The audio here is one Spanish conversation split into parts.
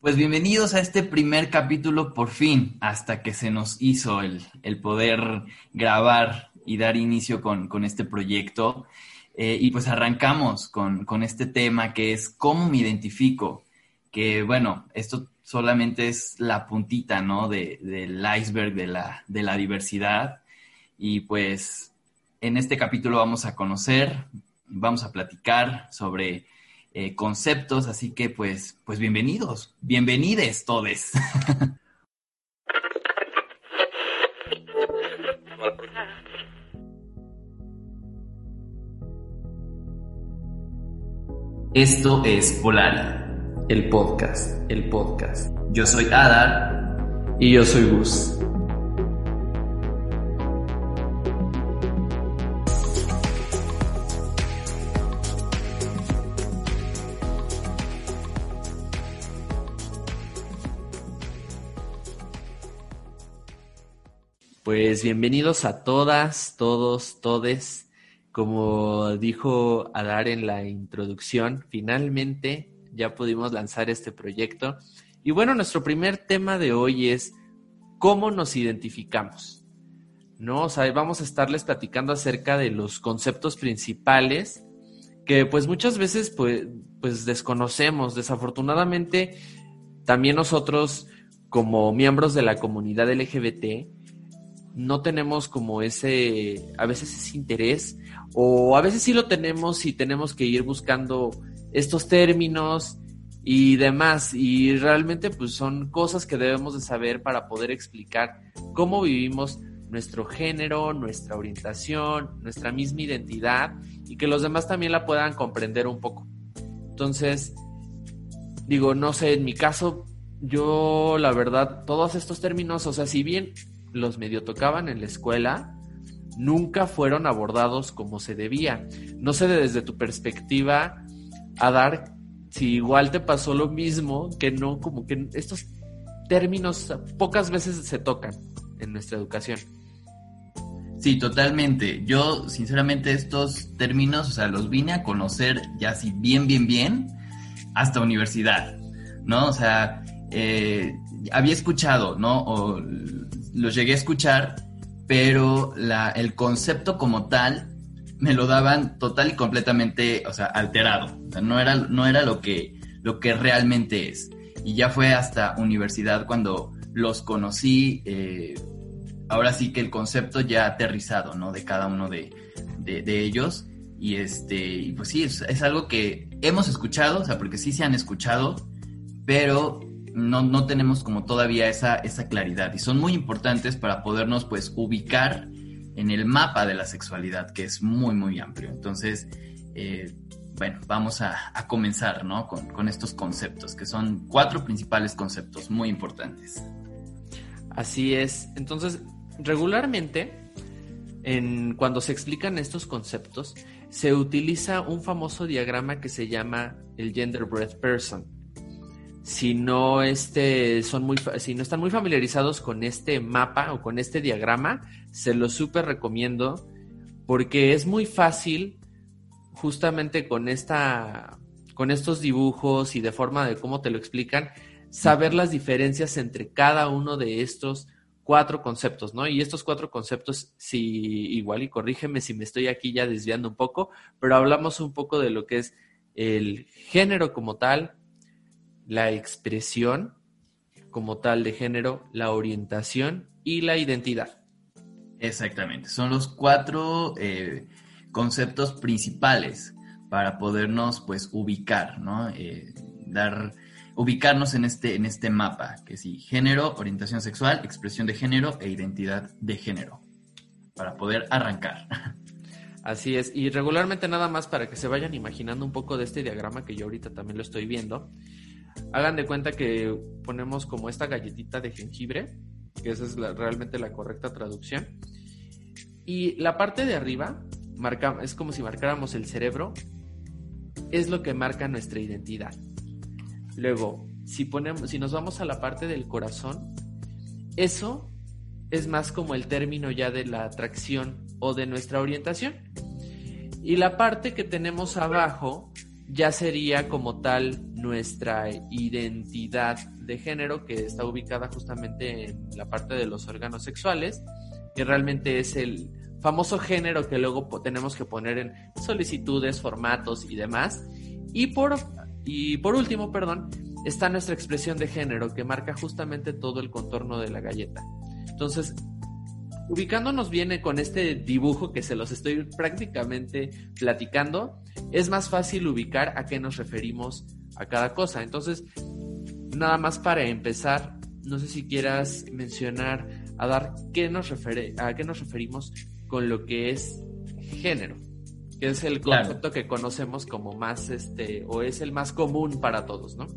Pues bienvenidos a este primer capítulo por fin, hasta que se nos hizo el, poder grabar y dar inicio con, este proyecto. Eh, y pues arrancamos con, este tema que es cómo me identifico, que bueno, esto solamente es la puntita, ¿no? del iceberg de la, de la diversidad. Y pues en este capítulo vamos a conocer, vamos a platicar sobre eh, conceptos, así que pues, pues bienvenidos, bienvenides todes. Esto es Polar, el podcast, el podcast. Yo soy Adar y yo soy Gus. Pues bienvenidos a todas, todos, todes. Como dijo Adar en la introducción, finalmente ya pudimos lanzar este proyecto. Y bueno, nuestro primer tema de hoy es cómo nos identificamos. ¿No? Vamos a estarles platicando acerca de los conceptos principales que pues muchas veces pues, pues desconocemos. Desafortunadamente, también nosotros como miembros de la comunidad LGBT, no tenemos como ese, a veces ese interés, o a veces sí lo tenemos y tenemos que ir buscando estos términos y demás, y realmente pues son cosas que debemos de saber para poder explicar cómo vivimos nuestro género, nuestra orientación, nuestra misma identidad y que los demás también la puedan comprender un poco. Entonces, digo, no sé, en mi caso, yo la verdad, todos estos términos, o sea, si bien los medio tocaban en la escuela, nunca fueron abordados como se debía. No sé desde tu perspectiva, a dar si igual te pasó lo mismo, que no, como que estos términos pocas veces se tocan en nuestra educación. Sí, totalmente. Yo, sinceramente, estos términos, o sea, los vine a conocer ya así bien, bien, bien, hasta universidad, ¿no? O sea, eh, había escuchado, ¿no? Los llegué a escuchar, pero el concepto como tal me lo daban total y completamente, o sea, alterado. No era, no era lo, que, lo que realmente es. Y ya fue hasta universidad cuando los conocí, eh, ahora sí que el concepto ya aterrizado, ¿no? De cada uno de, de, ellos. Y este, pues sí, es, es, algo que hemos escuchado, o sea, porque sí se han escuchado, pero no, tenemos como todavía esa, esa claridad y son muy importantes para podernos pues ubicar en el mapa de la sexualidad que es muy muy amplio. Entonces, eh, bueno, vamos a, comenzar ¿no? con, estos conceptos que son cuatro principales conceptos muy importantes. Así es. Entonces, regularmente, en, cuando se explican estos conceptos, se utiliza un famoso diagrama que se llama el Gender Breath Person si no este, son muy si no están muy familiarizados con este mapa o con este diagrama, se lo súper recomiendo porque es muy fácil justamente con esta con estos dibujos y de forma de cómo te lo explican, saber las diferencias entre cada uno de estos cuatro conceptos, ¿no? Y estos cuatro conceptos, si igual y corrígeme si me estoy aquí ya desviando un poco, pero hablamos un poco de lo que es el género como tal, la expresión como tal de género, la orientación y la identidad. Exactamente, son los cuatro eh, conceptos principales para podernos pues ubicar, ¿no? Eh, dar, ubicarnos en este, en este mapa, que sí, género, orientación sexual, expresión de género e identidad de género, para poder arrancar. Así es, y regularmente nada más para que se vayan imaginando un poco de este diagrama que yo ahorita también lo estoy viendo, hagan de cuenta que ponemos como esta galletita de jengibre, que esa es realmente la correcta traducción. Y la parte de arriba es como si marcáramos el cerebro, es lo que marca nuestra identidad. Luego, si, ponemos, si nos vamos a la parte del corazón, eso es más como el término ya de la atracción o de nuestra orientación. Y la parte que tenemos abajo ya sería como tal nuestra identidad de género que está ubicada justamente en la parte de los órganos sexuales, que realmente es el famoso género que luego tenemos que poner en solicitudes, formatos y demás. Y por, y por último, perdón, está nuestra expresión de género que marca justamente todo el contorno de la galleta. Entonces, ubicándonos bien con este dibujo que se los estoy prácticamente platicando, es más fácil ubicar a qué nos referimos a cada cosa. Entonces, nada más para empezar, no sé si quieras mencionar, a dar qué nos refiere, a qué nos referimos con lo que es género, que es el concepto que conocemos como más este o es el más común para todos, ¿no?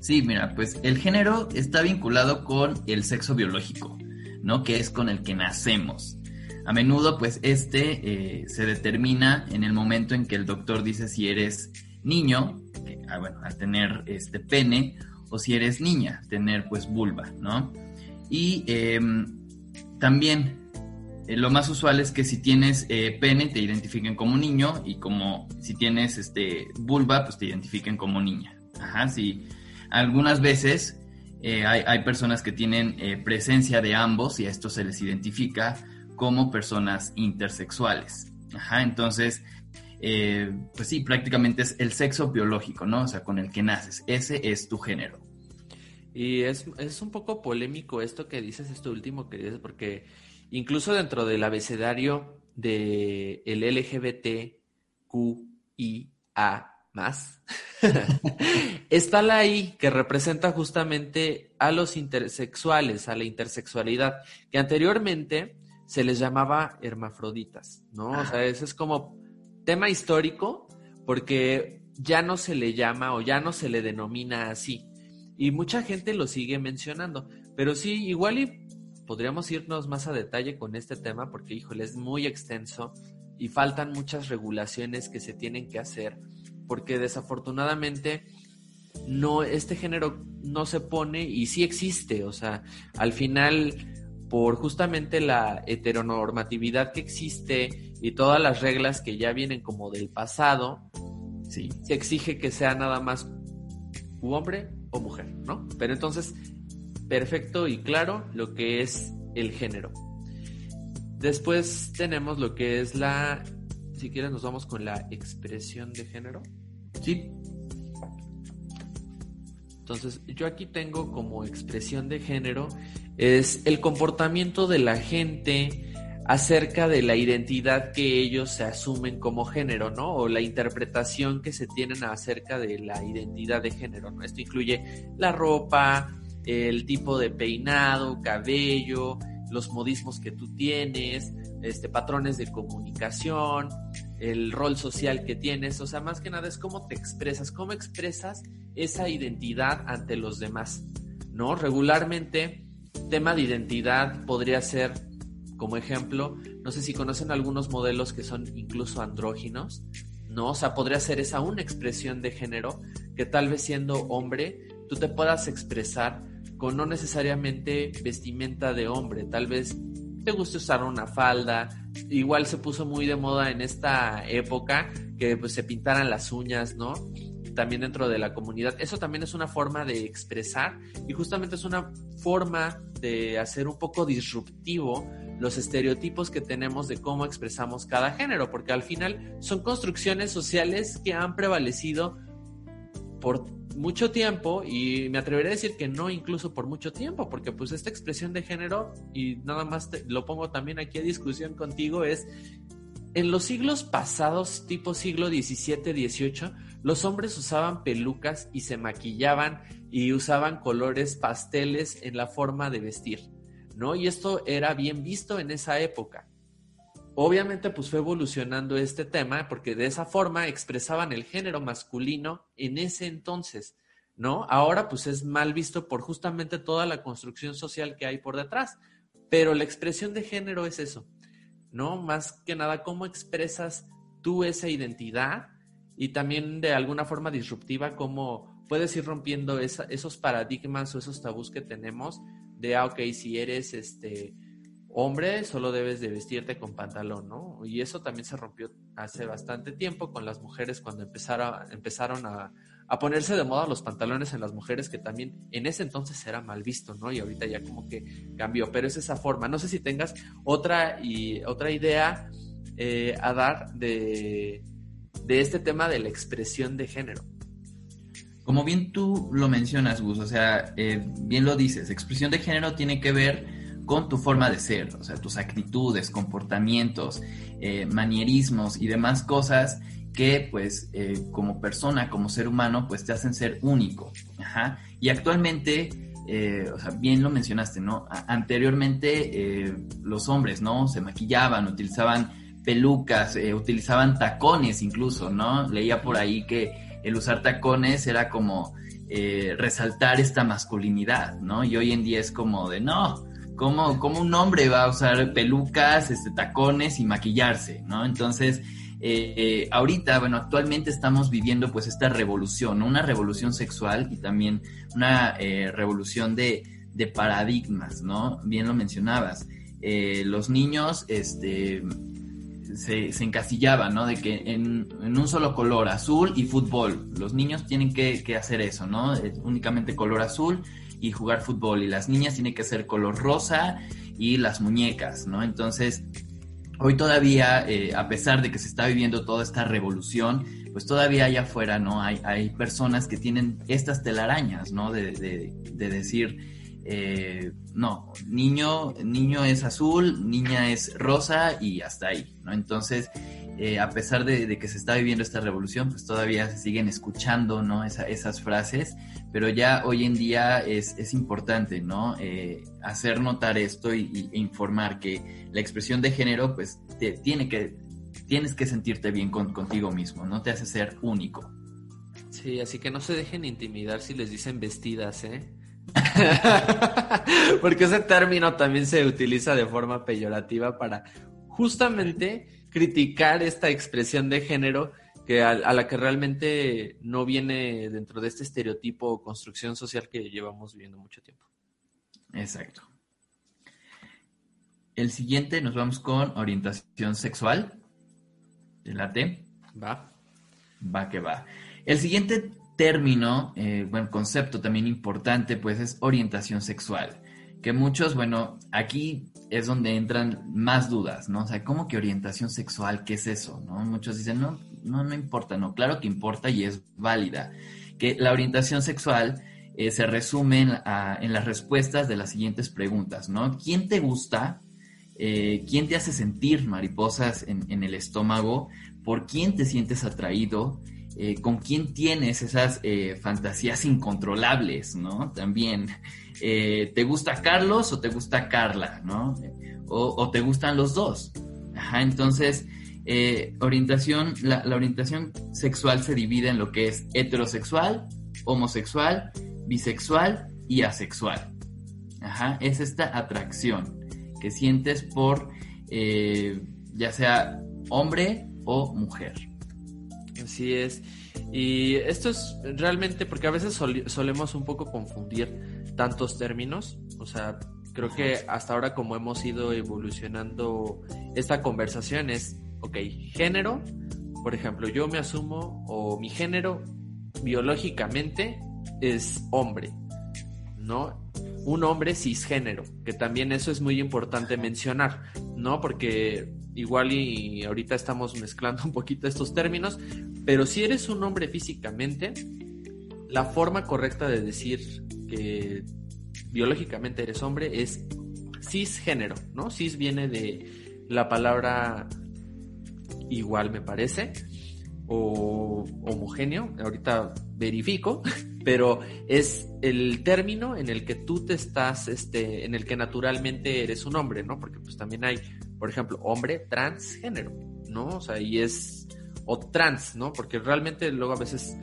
Sí, mira, pues el género está vinculado con el sexo biológico. ¿No? Que es con el que nacemos. A menudo, pues, este eh, se determina en el momento en que el doctor dice si eres niño, ah, bueno, al tener este pene, o si eres niña, tener pues vulva, ¿no? Y em, también eh, lo más usual es que si tienes eh, pene te identifiquen como niño y como si tienes este vulva pues te identifiquen como niña. Ajá, sí. Algunas veces eh, hay, personas que tienen eh, presencia de ambos y a esto se les identifica como personas intersexuales. Ajá, entonces, eh, pues sí, prácticamente es el sexo biológico, ¿no? O sea, con el que naces. Ese es tu género. Y es, un poco polémico esto que dices, esto último que dices, porque incluso dentro del abecedario del de LGBTQIA más, está la I que representa justamente a los intersexuales, a la intersexualidad, que anteriormente se les llamaba hermafroditas, ¿no? O sea, ese es como tema histórico porque ya no se le llama o ya no se le denomina así. Y mucha gente lo sigue mencionando, pero sí, igual y podríamos irnos más a detalle con este tema porque, híjole, es muy extenso y faltan muchas regulaciones que se tienen que hacer porque desafortunadamente no, este género no se pone y sí existe, o sea, al final, por justamente la heteronormatividad que existe y todas las reglas que ya vienen como del pasado, sí, se exige que sea nada más hombre o mujer, ¿no? Pero entonces, perfecto y claro lo que es el género. Después tenemos lo que es la si quieres nos vamos con la expresión de género. Sí. Entonces, yo aquí tengo como expresión de género es el comportamiento de la gente acerca de la identidad que ellos se asumen como género, ¿no? O la interpretación que se tienen acerca de la identidad de género, ¿no? Esto incluye la ropa, el tipo de peinado, cabello, los modismos que tú tienes, este, patrones de comunicación, el rol social que tienes, o sea, más que nada es cómo te expresas, cómo expresas esa identidad ante los demás, ¿no? Regularmente, tema de identidad podría ser, como ejemplo, no sé si conocen algunos modelos que son incluso andróginos, ¿no? O sea, podría ser esa una expresión de género que tal vez siendo hombre, tú te puedas expresar con no necesariamente vestimenta de hombre, tal vez te guste usar una falda, igual se puso muy de moda en esta época que pues, se pintaran las uñas, ¿no? También dentro de la comunidad. Eso también es una forma de expresar y justamente es una forma de hacer un poco disruptivo los estereotipos que tenemos de cómo expresamos cada género, porque al final son construcciones sociales que han prevalecido por mucho tiempo y me atrevería a decir que no incluso por mucho tiempo, porque pues esta expresión de género, y nada más lo pongo también aquí a discusión contigo, es en los siglos pasados, tipo siglo XVII, XVIII, los hombres usaban pelucas y se maquillaban y usaban colores pasteles en la forma de vestir, ¿no? Y esto era bien visto en esa época. Obviamente pues fue evolucionando este tema porque de esa forma expresaban el género masculino en ese entonces, ¿no? Ahora pues es mal visto por justamente toda la construcción social que hay por detrás, pero la expresión de género es eso, ¿no? Más que nada cómo expresas tú esa identidad y también de alguna forma disruptiva cómo puedes ir rompiendo esos paradigmas o esos tabús que tenemos de, ah, ok, si eres este hombre solo debes de vestirte con pantalón, ¿no? Y eso también se rompió hace bastante tiempo con las mujeres cuando empezaron, empezaron a, ponerse de moda los pantalones en las mujeres, que también en ese entonces era mal visto, ¿no? Y ahorita ya como que cambió, pero es esa forma. No sé si tengas otra, y, otra idea eh, a dar de, de este tema de la expresión de género. Como bien tú lo mencionas, Gus, o sea, eh, bien lo dices, expresión de género tiene que ver con tu forma de ser, o sea, tus actitudes, comportamientos, eh, manierismos y demás cosas que pues eh, como persona, como ser humano, pues te hacen ser único. Y actualmente, o sea, bien lo mencionaste, ¿no? anteriormente los hombres, ¿no? Se maquillaban, utilizaban pelucas, utilizaban tacones incluso, ¿no? Leía por ahí que el usar tacones era como eh, resaltar esta masculinidad, ¿no? Y hoy en día es como de, no, ¿cómo, un hombre va a usar pelucas, este, tacones y maquillarse, ¿no? Entonces, eh, eh, ahorita, bueno, actualmente estamos viviendo pues esta revolución, una revolución sexual y también una revolución de, paradigmas, ¿no? Bien lo mencionabas. los niños, este, se, se encasillaba, ¿no? De que en, un solo color, azul y fútbol. Los niños tienen que, hacer eso, ¿no? únicamente color azul y jugar fútbol. Y las niñas tienen que ser color rosa y las muñecas, ¿no? Entonces, hoy todavía, eh, a pesar de que se está viviendo toda esta revolución, pues todavía allá afuera, ¿no? Hay, hay personas que tienen estas telarañas, ¿no? De, de, de decir, eh, no, niño, niño es azul, niña es rosa y hasta ahí, ¿no? Entonces, eh, a pesar de, que se está viviendo esta revolución, pues todavía se siguen escuchando, ¿no? esas frases, pero ya hoy en día es, importante, ¿no? Eh, hacer notar esto y, e informar que la expresión de género, pues, te, tiene que, tienes que sentirte bien contigo mismo, no te hace ser único. Sí, así que no se dejen intimidar si les dicen vestidas, ¿eh? Porque ese término también se utiliza de forma peyorativa para justamente criticar esta expresión de género que a, la que realmente no viene dentro de este estereotipo o construcción social que llevamos viviendo mucho tiempo. Exacto. El siguiente nos vamos con orientación sexual. ¿La T? Va. Va que va. El siguiente término, eh, bueno, concepto también importante, pues es orientación sexual. Que muchos, bueno, aquí es donde entran más dudas, ¿no? O sea, ¿cómo que orientación sexual? ¿Qué es eso? ¿No? Muchos dicen, no, no, no importa, no, claro que importa y es válida. Que la orientación sexual eh, se resume en, las respuestas de las siguientes preguntas, ¿no? ¿Quién te gusta? Eh, ¿Quién te hace sentir mariposas en, en el estómago? ¿Por quién te sientes atraído? Eh, con quién tienes esas eh, fantasías incontrolables, ¿no? También, eh, ¿te gusta Carlos o te gusta Carla, ¿no? O, te gustan los dos. Ajá, entonces, orientación, la, orientación sexual se divide en lo que es heterosexual, homosexual, bisexual y asexual. Ajá, es esta atracción que sientes por ya sea hombre o mujer. Así es. Y esto es realmente porque a veces solemos un poco confundir tantos términos. O sea, creo que hasta ahora como hemos ido evolucionando esta conversación es, ok, género, por ejemplo, yo me asumo o mi género biológicamente es hombre, ¿no? Un hombre cisgénero, que también eso es muy importante mencionar, ¿no? Porque igual y ahorita estamos mezclando un poquito estos términos, pero si eres un hombre físicamente, la forma correcta de decir que biológicamente eres hombre es cisgénero, ¿no? Cis viene de la palabra igual, me parece, o homogéneo, ahorita verifico, pero es el término en el que tú te estás, este, en el que naturalmente eres un hombre, ¿no? Porque pues también hay por ejemplo, hombre transgénero, ¿no? O sea, y es, o trans, ¿no? Porque realmente luego a veces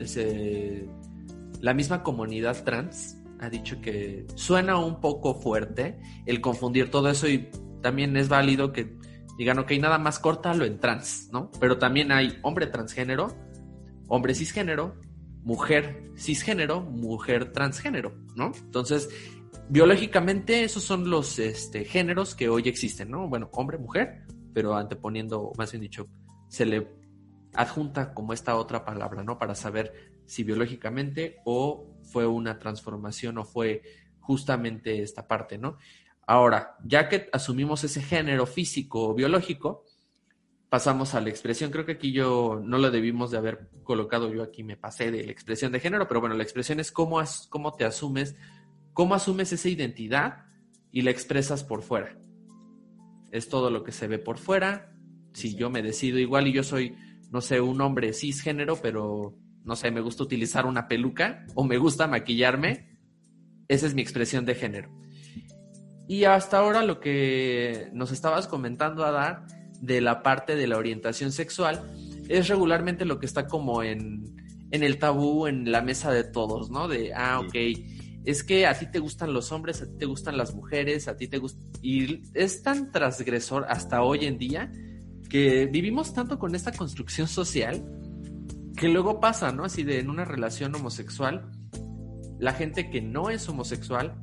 la misma comunidad trans ha dicho que suena un poco fuerte el confundir todo eso y también es válido que digan, ok, nada más córtalo en trans, ¿no? Pero también hay hombre transgénero, hombre cisgénero, mujer cisgénero, mujer transgénero, ¿no? Entonces, biológicamente esos son los este, géneros que hoy existen, ¿no? Bueno, hombre, mujer, pero anteponiendo, más bien dicho, se le adjunta como esta otra palabra, ¿no? Para saber si biológicamente o fue una transformación o fue justamente esta parte, ¿no? Ahora, ya que asumimos ese género físico o biológico, pasamos a la expresión. Creo que aquí yo no lo debimos de haber colocado, yo aquí me pasé de la expresión de género, pero bueno, la expresión es cómo, cómo te asumes, cómo asumes esa identidad y la expresas por fuera. Es todo lo que se ve por fuera. Si yo me decido igual y yo soy, no sé, un hombre cisgénero, pero no sé, me gusta utilizar una peluca o me gusta maquillarme, esa es mi expresión de género. Y hasta ahora lo que nos estabas comentando, Adar, de la parte de la orientación sexual, es regularmente lo que está como en, en el tabú, en la mesa de todos, ¿no? De, ah, ok, es que a ti te gustan los hombres, a ti te gustan las mujeres, a ti te gusta... Y es tan transgresor hasta hoy en día que vivimos tanto con esta construcción social que luego pasa, ¿no? Así de en una relación homosexual, la gente que no es homosexual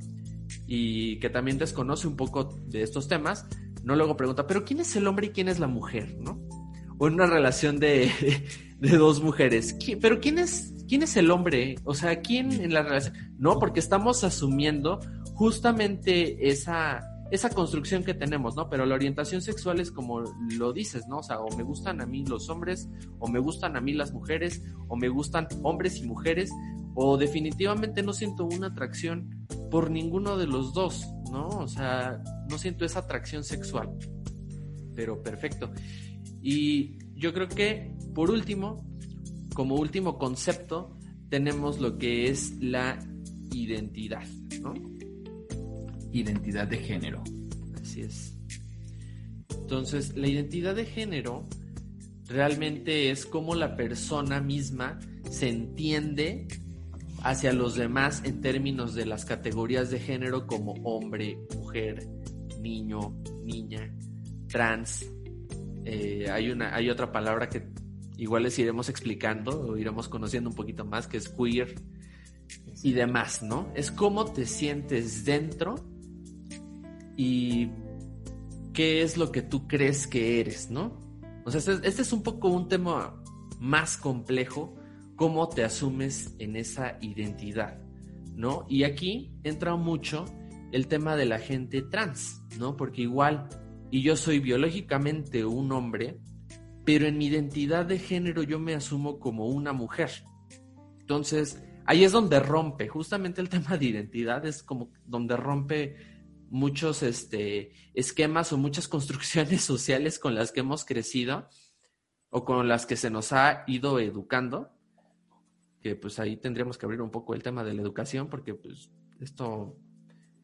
y que también desconoce un poco de estos temas, no luego pregunta, pero ¿quién es el hombre y quién es la mujer? ¿No? O en una relación de, dos mujeres, pero ¿quién es, quién es el hombre? O sea, ¿quién en la relación? No, porque estamos asumiendo justamente esa, esa construcción que tenemos, ¿no? Pero la orientación sexual es como lo dices, ¿no? O sea, o me gustan a mí los hombres, o me gustan a mí las mujeres, o me gustan hombres y mujeres, o definitivamente no siento una atracción por ninguno de los dos, ¿no? O sea, no siento esa atracción sexual. Pero perfecto. Y yo creo que, por último, como último concepto, tenemos lo que es la identidad, ¿no? Identidad de género. Así es. Entonces, la identidad de género realmente es como la persona misma se entiende hacia los demás en términos de las categorías de género como hombre, mujer, niño, niña, trans. Eh, hay, una, hay otra palabra que igual les iremos explicando o iremos conociendo un poquito más, que es queer y demás, ¿no? Es cómo te sientes dentro y qué es lo que tú crees que eres, ¿no? O sea, este, este es un poco un tema más complejo cómo te asumes en esa identidad, ¿no? Y aquí entra mucho el tema de la gente trans, ¿no? Porque igual, y yo soy biológicamente un hombre, pero en mi identidad de género yo me asumo como una mujer. Entonces, ahí es donde rompe, justamente el tema de identidad es como donde rompe muchos este, esquemas o muchas construcciones sociales con las que hemos crecido o con las que se nos ha ido educando que pues ahí tendríamos que abrir un poco el tema de la educación, porque pues esto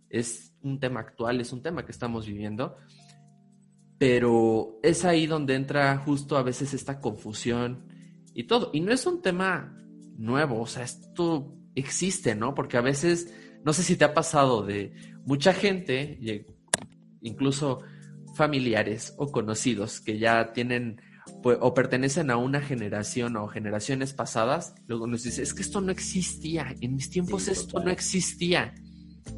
es un tema actual, es un tema que estamos viviendo, pero es ahí donde entra justo a veces esta confusión y todo. Y no es un tema nuevo, o sea, esto existe, ¿no? Porque a veces, no sé si te ha pasado de mucha gente, incluso familiares o conocidos que ya tienen pues, o pertenecen a una generación o generaciones pasadas, luego nos dice, es que esto no existía, en mis tiempos esto no existía.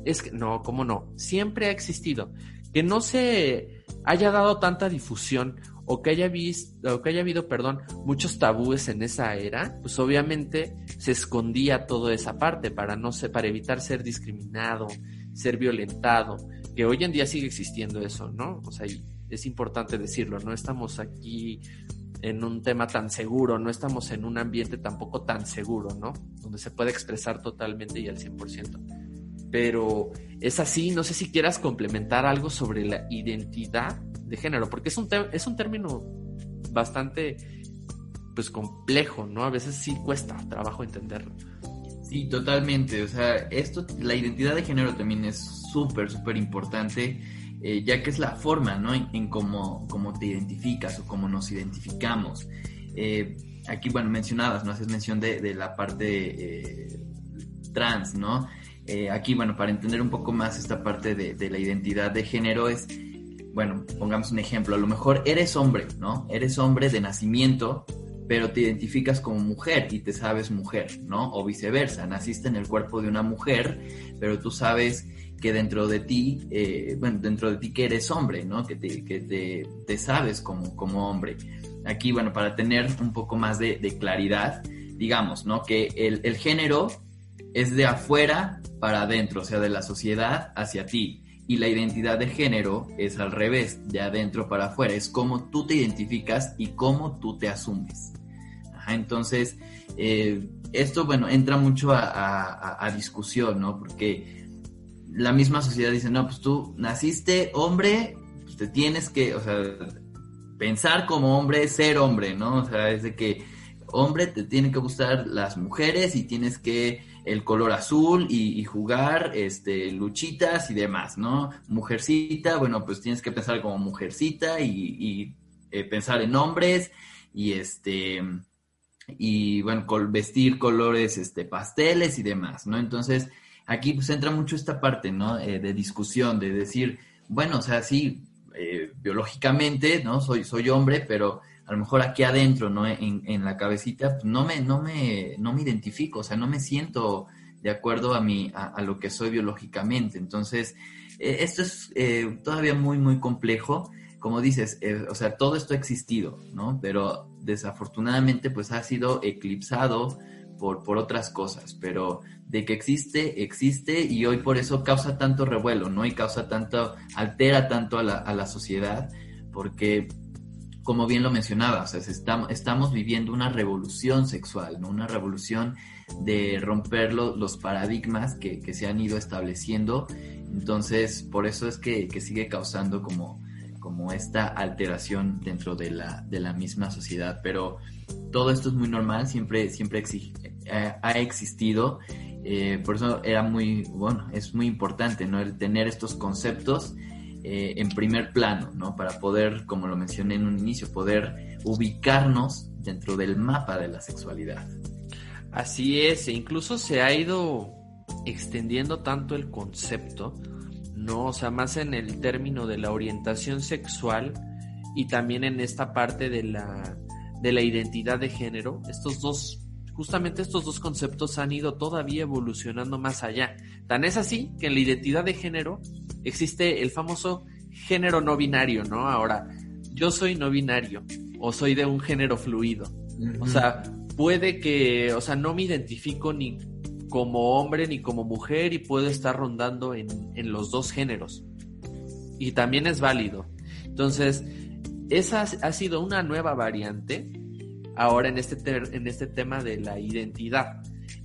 Es que, no, ¿cómo no? Siempre ha existido. Que no se haya dado tanta difusión o que haya visto, o que haya habido, perdón, muchos tabúes en esa era, pues obviamente se escondía toda esa parte para no para evitar ser discriminado, ser violentado, que hoy en día sigue existiendo eso, ¿no? O sea, es importante decirlo, no estamos aquí en un tema tan seguro, no estamos en un ambiente tampoco tan seguro, ¿no? Donde se puede expresar totalmente y al 100%. Pero es así, no sé si quieras complementar algo sobre la identidad de género, porque es un, es un término bastante pues complejo, ¿no? A veces sí cuesta trabajo entenderlo. Sí, totalmente. O sea, esto, la identidad de género también es súper, súper importante eh, ya que es la forma, ¿no? En, cómo, te identificas o cómo nos identificamos. Eh, aquí, bueno, mencionabas, ¿no? Haces mención de, la parte eh, trans, ¿no? Aquí, bueno, para entender un poco más esta parte de, la identidad de género es, bueno, pongamos un ejemplo, a lo mejor eres hombre, ¿no? Eres hombre de nacimiento, pero te identificas como mujer y te sabes mujer, ¿no? O viceversa, naciste en el cuerpo de una mujer, pero tú sabes que dentro de ti, eh, bueno, dentro de ti que eres hombre, ¿no? Que te, que te, te sabes como, como hombre. Aquí, bueno, para tener un poco más de, de claridad, digamos, ¿no? Que el, el, género es de afuera para adentro, o sea, de la sociedad hacia ti. Y la identidad de género es al revés, de adentro para afuera. Es cómo tú te identificas y cómo tú te asumes. Entonces, eh, esto, bueno, entra mucho a, discusión, ¿no? Porque la misma sociedad dice, no, pues tú naciste hombre, pues te tienes que, o sea, pensar como hombre es ser hombre, ¿no? O sea, es de que hombre te tienen que gustar las mujeres y tienes que el color azul y, jugar este luchitas y demás, ¿no? Mujercita, bueno, pues tienes que pensar como mujercita y, y eh, pensar en hombres y este y bueno, vestir colores este pasteles y demás, ¿no? Entonces, aquí pues entra mucho esta parte, ¿no? Eh, de discusión, de decir, bueno, o sea, sí, eh, biológicamente, ¿no? Soy, soy hombre, pero a lo mejor aquí adentro, ¿no? En, en la cabecita, pues no me, no me, no me identifico, o sea, no me siento de acuerdo a mi, a, lo que soy biológicamente. Entonces, eh, esto es eh, todavía muy, muy complejo. Como dices, eh, o sea, todo esto ha existido, ¿no? Pero desafortunadamente, pues ha sido eclipsado por, por otras cosas. Pero de que existe, existe y hoy por eso causa tanto revuelo, ¿no? Y causa tanto, altera tanto a la, a la sociedad, porque como bien lo mencionaba, o sea, estamos, estamos viviendo una revolución sexual, ¿no? Una revolución de romper lo, los paradigmas que, se han ido estableciendo. Entonces, por eso es que, que, sigue causando como, como esta alteración dentro de la, de la misma sociedad. Pero todo esto es muy normal, siempre, siempre exige, eh, ha existido. Eh, por eso era muy, bueno, es muy importante, ¿no? Tener estos conceptos eh, en primer plano, ¿no? Para poder, como lo mencioné en un inicio, poder ubicarnos dentro del mapa de la sexualidad. Así es, e incluso se ha ido extendiendo tanto el concepto, ¿no? O sea, más en el término de la orientación sexual y también en esta parte de la, de la identidad de género, estos dos justamente estos dos conceptos han ido todavía evolucionando más allá. Tan es así que en la identidad de género existe el famoso género no binario, ¿no? Ahora, yo soy no binario o soy de un género fluido. Uh -huh. O sea, puede que, o sea, no me identifico ni como hombre ni como mujer y puedo estar rondando en, en los dos géneros. Y también es válido. Entonces, esa ha sido una nueva variante ahora en este, en este tema de la identidad.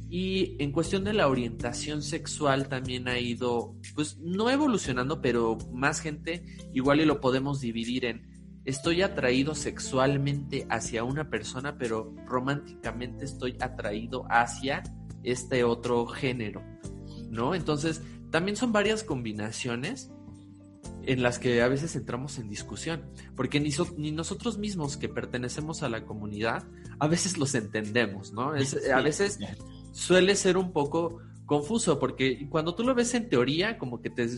Y en cuestión de la orientación sexual también ha ido, pues no evolucionando, pero más gente igual y lo podemos dividir en estoy atraído sexualmente hacia una persona, pero románticamente estoy atraído hacia este otro género, ¿no? Entonces, también son varias combinaciones en las que a veces entramos en discusión, porque ni, so, ni, nosotros mismos que pertenecemos a la comunidad, a veces los entendemos, ¿no? Es, a veces suele ser un poco confuso, porque cuando tú lo ves en teoría, como que te,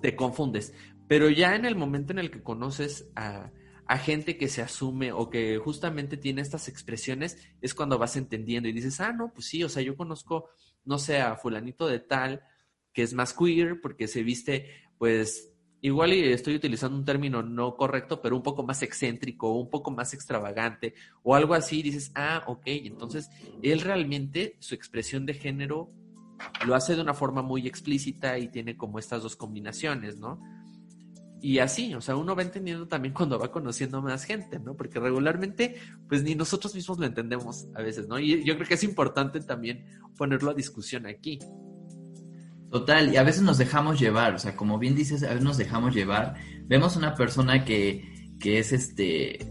te confundes, pero ya en el momento en el que conoces a, a gente que se asume o que justamente tiene estas expresiones, es cuando vas entendiendo y dices, ah, no, pues sí, o sea, yo conozco, no sé, a fulanito de tal, que es más queer porque se viste pues igual y estoy utilizando un término no correcto, pero un poco más excéntrico, un poco más extravagante o algo así, dices, ah, ok, entonces él realmente su expresión de género lo hace de una forma muy explícita y tiene como estas dos combinaciones, ¿no? Y así, o sea, uno va entendiendo también cuando va conociendo más gente, ¿no? Porque regularmente, pues ni nosotros mismos lo entendemos a veces, ¿no? Y yo creo que es importante también ponerlo a discusión aquí. Total, y a veces nos dejamos llevar, o sea, como bien dices, a veces nos dejamos llevar. Vemos una persona que, que es este,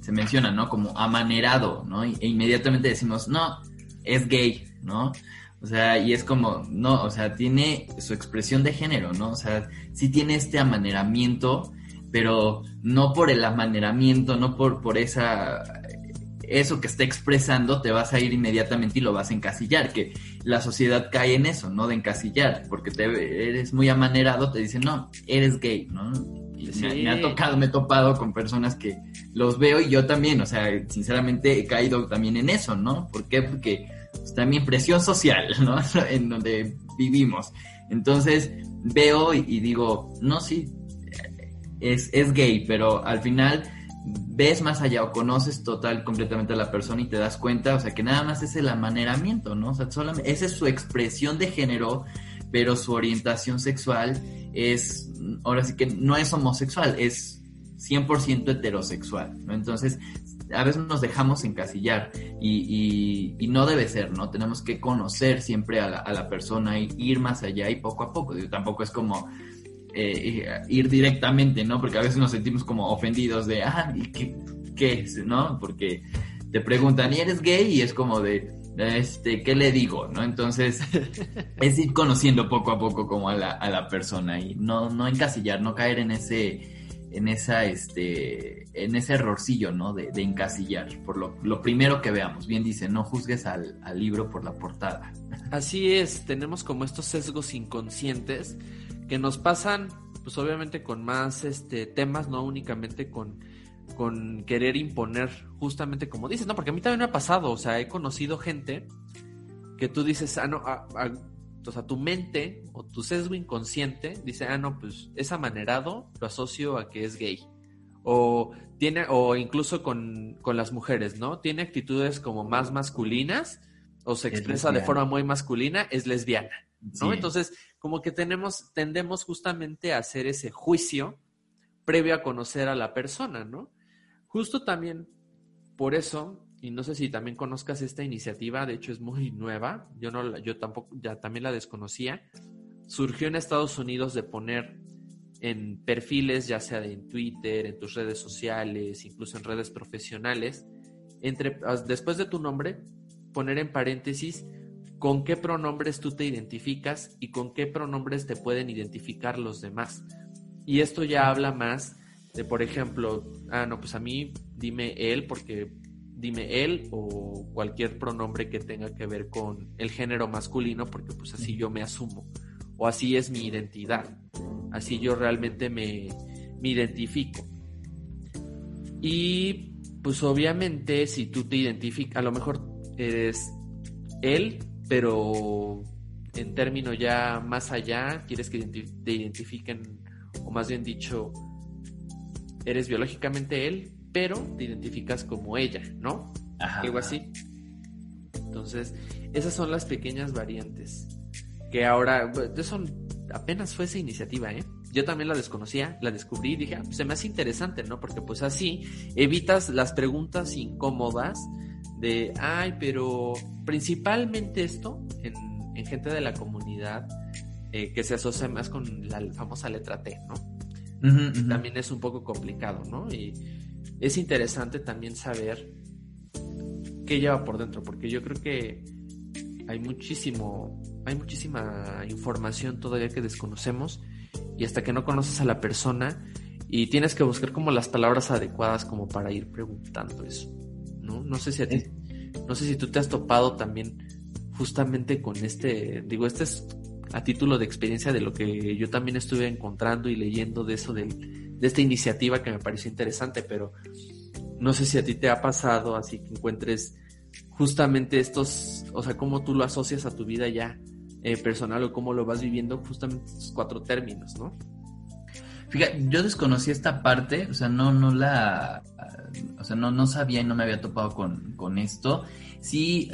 se menciona, ¿no? Como amanerado, ¿no? E inmediatamente decimos, no, es gay, ¿no? O sea, y es como, no, o sea, tiene su expresión de género, ¿no? O sea, sí tiene este amaneramiento, pero no por el amaneramiento, no por, por esa eso que está expresando te vas a ir inmediatamente y lo vas a encasillar, que la sociedad cae en eso, ¿no? De encasillar, porque te eres muy amanerado, te dicen, no, eres gay, ¿no? Y sí. me, me, ha tocado, me he topado con personas que los veo y yo también, o sea, sinceramente he caído también en eso, ¿no? ¿Por qué? Porque también presión social, ¿no? en donde vivimos. Entonces veo y, digo, no, sí, es, es gay, pero al final ves más allá o conoces total completamente a la persona y te das cuenta, o sea, que nada más es el amaneramiento, ¿no? O sea, solamente, esa es su expresión de género, pero su orientación sexual es, ahora sí que no es homosexual, es 100% heterosexual, ¿no? Entonces, a veces nos dejamos encasillar y, y, no debe ser, ¿no? Tenemos que conocer siempre a la, a la persona y ir más allá y poco a poco. Digo, tampoco es como eh, ir directamente, ¿no? Porque a veces nos sentimos como ofendidos de, ah, ¿y qué, qué es, no? Porque te preguntan, ¿y eres gay? Y es como de, este, ¿qué le digo? ¿No? Entonces, es ir conociendo poco a poco como a la, a la persona y no, no encasillar, no caer en ese en esa este en ese errorcillo no de, encasillar por lo, primero que veamos bien dice no juzgues al, libro por la portada así es tenemos como estos sesgos inconscientes que nos pasan pues obviamente con más este temas no únicamente con con querer imponer justamente como dices no porque a mí también me ha pasado o sea he conocido gente que tú dices ah no ah, ah, o sea, tu mente o tu sesgo inconsciente dice, ah, no, pues es amanerado, lo asocio a que es gay. O tiene, o incluso con, las mujeres, ¿no? Tiene actitudes como más masculinas, o se expresa de forma muy masculina, es lesbiana, ¿no? Entonces, como que tenemos, tendemos justamente a hacer ese juicio previo a conocer a la persona, ¿no? Justo también por eso y no sé si también conozcas esta iniciativa, de hecho es muy nueva, yo no yo tampoco ya también la desconocía. Surgió en Estados Unidos de poner en perfiles, ya sea en Twitter, en tus redes sociales, incluso en redes profesionales, entre después de tu nombre poner en paréntesis con qué pronombres tú te identificas y con qué pronombres te pueden identificar los demás. Y esto ya habla más de, por ejemplo, ah, no, pues a mí dime él porque dime él o cualquier pronombre que tenga que ver con el género masculino, porque pues así yo me asumo, o así es mi identidad, así yo realmente me, me identifico. Y pues obviamente si tú te identificas, a lo mejor eres él, pero en términos ya más allá, quieres que te identifiquen, o más bien dicho, eres biológicamente él, pero te identificas como ella, ¿no? Algo así. Entonces, esas son las pequeñas variantes. Que ahora, eso apenas fue esa iniciativa, ¿eh? Yo también la desconocía, la descubrí y dije, ah, pues se me hace interesante, ¿no? Porque pues así evitas las preguntas incómodas de, ay, pero principalmente esto en, gente de la comunidad eh, que se asocia más con la famosa letra T, ¿no? También es un poco complicado, ¿no? Y es interesante también saber qué lleva por dentro, porque yo creo que hay muchísimo, hay muchísima información todavía que desconocemos y hasta que no conoces a la persona y tienes que buscar como las palabras adecuadas como para ir preguntando eso, ¿no? No sé si a ti, no sé si tú te has topado también justamente con este, digo, este es a título de experiencia de lo que yo también estuve encontrando y leyendo de eso del de esta iniciativa que me pareció interesante, pero no sé si a ti te ha pasado así que encuentres justamente estos, o sea, cómo tú lo asocias a tu vida ya eh, personal o cómo lo vas viviendo justamente estos cuatro términos, ¿no? Fíjate, yo desconocí esta parte, o sea, no, no la, o sea, no, no sabía y no me había topado con, esto. Sí,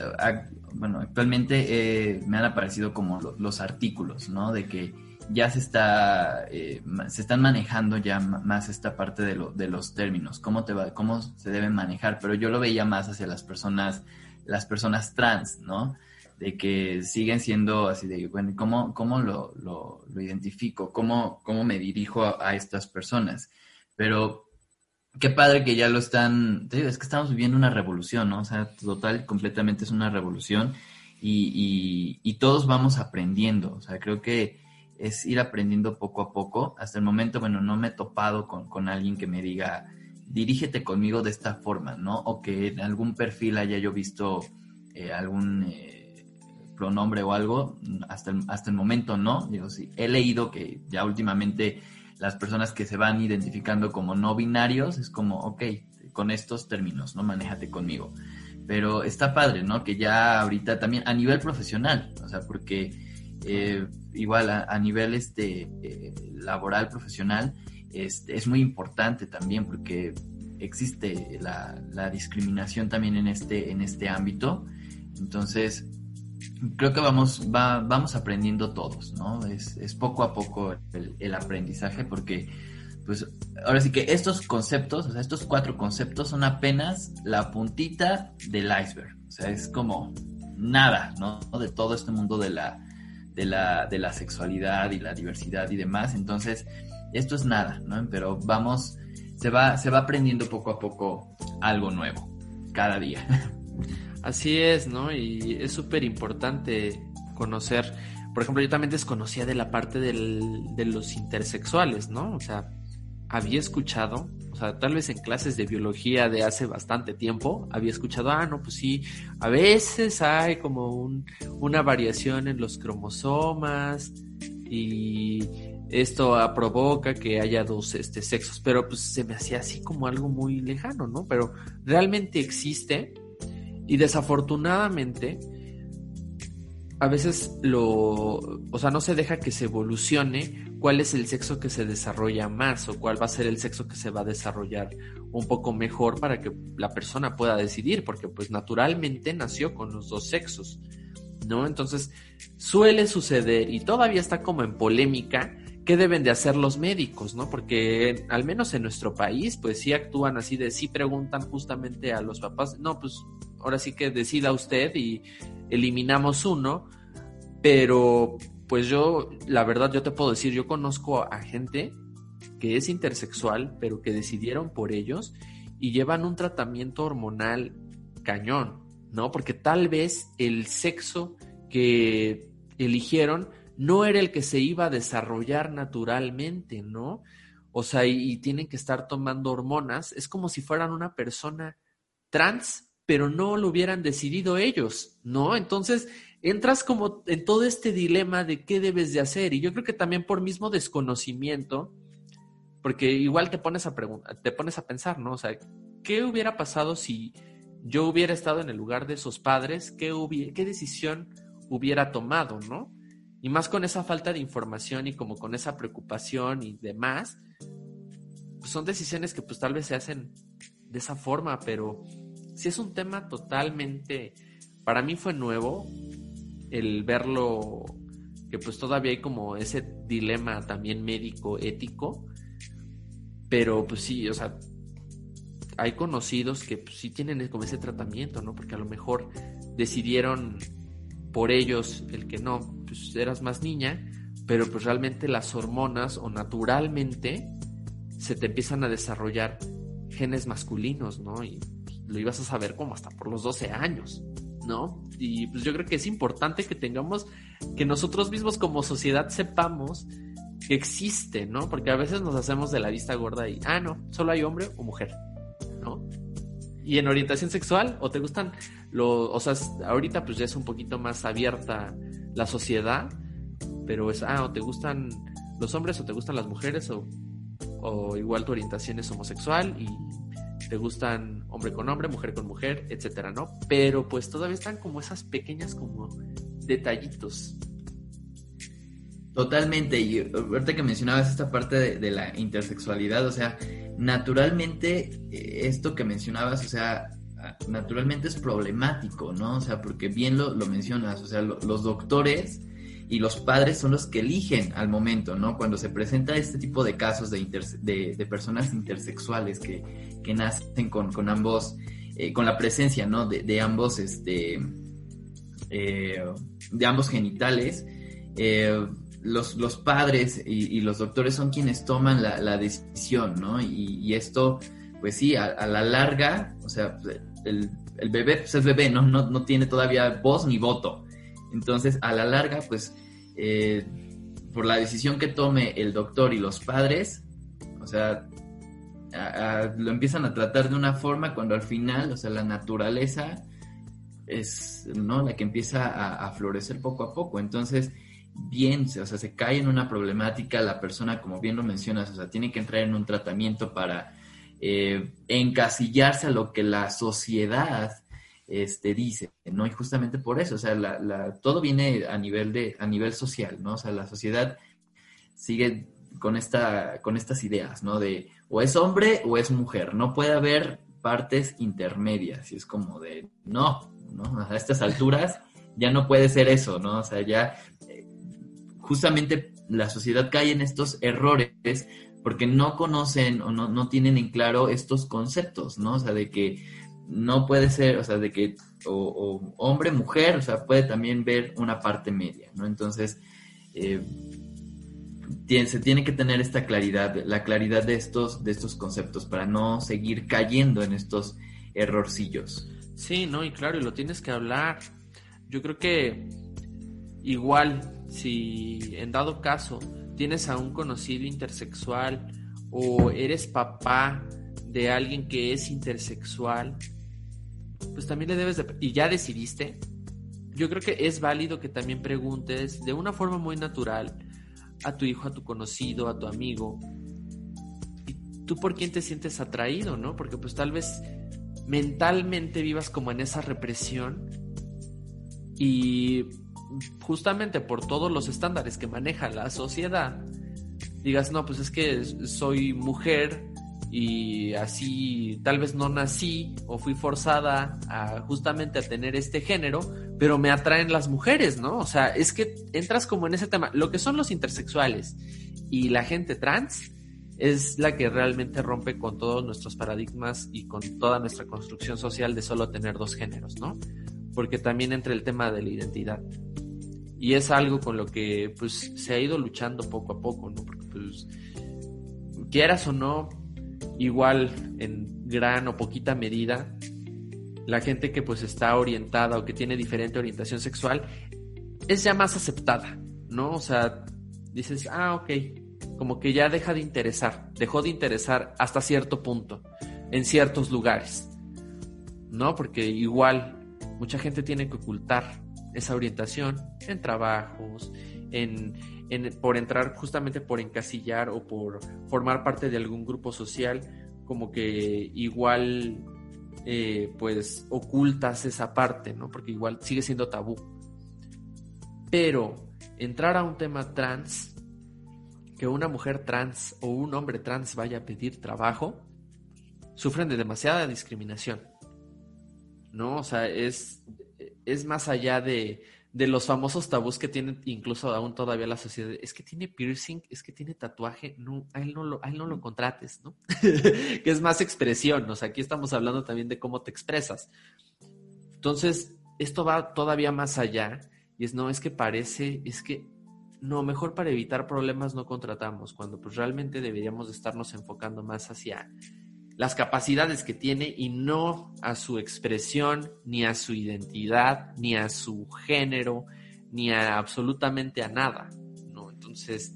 bueno, actualmente eh, me han aparecido como los artículos, ¿no? De que ya se está eh, se están manejando ya más esta parte de, lo, de los términos cómo te va cómo se deben manejar pero yo lo veía más hacia las personas las personas trans no de que siguen siendo así de bueno cómo cómo lo, lo, identifico cómo cómo me dirijo a, estas personas pero qué padre que ya lo están es que estamos viviendo una revolución no o sea total completamente es una revolución y, y, todos vamos aprendiendo o sea creo que es ir aprendiendo poco a poco. Hasta el momento, bueno, no me he topado con, alguien que me diga, dirígete conmigo de esta forma, ¿no? O que en algún perfil haya yo visto eh, algún eh, pronombre o algo, hasta el, hasta el momento no. Digo, sí, he leído que ya últimamente las personas que se van identificando como no binarios es como, ok, con estos términos, ¿no? Manéjate conmigo. pero está padre, ¿no? Que ya ahorita también a nivel profesional, o sea, porque eh, igual a, nivel este, eh, laboral, profesional, este, es muy importante también porque existe la, discriminación también en este, en este ámbito. Entonces, creo que vamos, va, vamos aprendiendo todos, ¿no? Es, es poco a poco el, aprendizaje porque, pues, ahora sí que estos conceptos, o sea, estos cuatro conceptos son apenas la puntita del iceberg. O sea, es como nada, ¿no? De todo este mundo de la, de la, de la sexualidad y la diversidad y demás. Entonces, esto es nada, ¿no? Pero vamos, se va, se va aprendiendo poco a poco algo nuevo, cada día. Así es, ¿no? Y es súper importante conocer, por ejemplo, yo también desconocía de la parte de los intersexuales, ¿no? O sea, había escuchado, o sea, tal vez en clases de biología de hace bastante tiempo, había escuchado, ah, no, pues sí, a veces hay como un, una variación en los cromosomas y esto provoca que haya dos este, sexos, pero pues se me hacía así como algo muy lejano, ¿no? Pero realmente existe y desafortunadamente a veces lo, o sea, no se deja que se evolucione cuál es el sexo que se desarrolla más o cuál va a ser el sexo que se va a desarrollar un poco mejor para que la persona pueda decidir, porque pues naturalmente nació con los dos sexos, ¿no? Entonces suele suceder y todavía está como en polémica qué deben de hacer los médicos, ¿no? Porque al menos en nuestro país, pues sí actúan así de sí preguntan justamente a los papás, no, pues ahora sí que decida usted y eliminamos uno, pero pues yo, la verdad, yo te puedo decir, yo conozco a gente que es intersexual, pero que decidieron por ellos y llevan un tratamiento hormonal cañón, ¿no? Porque tal vez el sexo que eligieron no era el que se iba a desarrollar naturalmente, ¿no? O sea, y, y tienen que estar tomando hormonas, es como si fueran una persona trans, pero no lo hubieran decidido ellos, ¿no? Entonces entras como en todo este dilema de qué debes de hacer y yo creo que también por mismo desconocimiento, porque igual te pones a te pones a pensar, ¿no? O sea, ¿qué hubiera pasado si yo hubiera estado en el lugar de esos padres? ¿Qué, decisión hubiera tomado, ¿no? Y más con esa falta de información y como con esa preocupación y demás, pues son decisiones que pues tal vez se hacen de esa forma, pero si es un tema totalmente, para mí fue nuevo el verlo, que pues todavía hay como ese dilema también médico, ético, pero pues sí, o sea, hay conocidos que pues, sí tienen como ese tratamiento, ¿no? Porque a lo mejor decidieron por ellos el que no, pues eras más niña, pero pues realmente las hormonas o naturalmente se te empiezan a desarrollar genes masculinos, ¿no? Y lo ibas a saber como hasta por los 12 años, ¿no? Y pues yo creo que es importante que tengamos, que nosotros mismos como sociedad sepamos que existe, ¿no? Porque a veces nos hacemos de la vista gorda y, ah, no, solo hay hombre o mujer, ¿no? Y en orientación sexual, o te gustan, los, o sea, ahorita pues ya es un poquito más abierta la sociedad, pero es, ah, o te gustan los hombres o te gustan las mujeres o, o igual tu orientación es homosexual y te gustan hombre con hombre, mujer con mujer, etcétera, ¿no? Pero pues todavía están como esas pequeñas como detallitos. Totalmente, y ahorita que mencionabas esta parte de, la intersexualidad, o sea, naturalmente eh, esto que mencionabas, o sea, naturalmente es problemático, ¿no? O sea, porque bien lo, mencionas, o sea, los doctores y los padres son los que eligen al momento, ¿no? Cuando se presenta este tipo de casos de, personas intersexuales que, nacen con, ambos, eh, con la presencia, ¿no? De, ambos, este, eh, de ambos genitales, eh, los, los, padres y, los doctores son quienes toman la, decisión, ¿no? Y, esto, pues sí, a, la larga, o sea, el, bebé pues es bebé, ¿no? ¿no? No tiene todavía voz ni voto. Entonces, a la larga, pues, eh, por la decisión que tome el doctor y los padres, o sea, lo empiezan a tratar de una forma cuando al final, o sea, la naturaleza es, ¿no? La que empieza a, florecer poco a poco. Entonces, bien, o sea, se cae en una problemática, la persona, como bien lo mencionas, o sea, tiene que entrar en un tratamiento para eh, encasillarse a lo que la sociedad este, dice, ¿no? Y justamente por eso, o sea, la, todo viene a nivel, de, a nivel social, ¿no? O sea, la sociedad sigue con, esta, con estas ideas, ¿no? De o es hombre o es mujer, no puede haber partes intermedias, y es como de, no, ¿no? A estas alturas ya no puede ser eso, ¿no? O sea, ya eh, justamente la sociedad cae en estos errores porque no conocen o no, no tienen en claro estos conceptos, ¿no? O sea, de que no puede ser, o sea, de que o, hombre, mujer, o sea, puede también ver una parte media, ¿no? Entonces, eh, se tiene que tener esta claridad, la claridad de estos, de estos conceptos para no seguir cayendo en estos errorcillos. Sí, no, y claro, y lo tienes que hablar. Yo creo que igual, si en dado caso tienes a un conocido intersexual o eres papá de alguien que es intersexual, pues también le debes de... Y ya decidiste. Yo creo que es válido que también preguntes de una forma muy natural a tu hijo, a tu conocido, a tu amigo. ¿Y tú por quién te sientes atraído, no? Porque pues tal vez mentalmente vivas como en esa represión y justamente por todos los estándares que maneja la sociedad, digas, no, pues es que soy mujer, y así tal vez no nací o fui forzada a justamente a tener este género, pero me atraen las mujeres, ¿no? O sea, es que entras como en ese tema. Lo que son los intersexuales y la gente trans es la que realmente rompe con todos nuestros paradigmas y con toda nuestra construcción social de solo tener dos géneros, ¿no? Porque también entra el tema de la identidad. Y es algo con lo que pues se ha ido luchando poco a poco, ¿no? Porque pues quieras o no, igual en gran o poquita medida, la gente que pues está orientada o que tiene diferente orientación sexual es ya más aceptada, ¿no? O sea, dices, ah, ok, como que ya deja de interesar, dejó de interesar hasta cierto punto, en ciertos lugares, ¿no? Porque igual mucha gente tiene que ocultar esa orientación en trabajos, en, por entrar justamente por encasillar o por formar parte de algún grupo social, como que igual eh, pues ocultas esa parte, ¿no? Porque igual sigue siendo tabú. Pero entrar a un tema trans, que una mujer trans o un hombre trans vaya a pedir trabajo, sufren de demasiada discriminación. ¿No? O sea, es, es más allá de, de los famosos tabús que tiene incluso aún todavía la sociedad. Es que tiene piercing, es que tiene tatuaje, no, a él no lo, a él no lo contrates, ¿no? que es más expresión, o sea, aquí estamos hablando también de cómo te expresas. Entonces, esto va todavía más allá y es, no, es que parece, es que, no, mejor para evitar problemas no contratamos, cuando pues realmente deberíamos estarnos enfocando más hacia las capacidades que tiene y no a su expresión, ni a su identidad, ni a su género, ni a absolutamente a nada, ¿no? Entonces,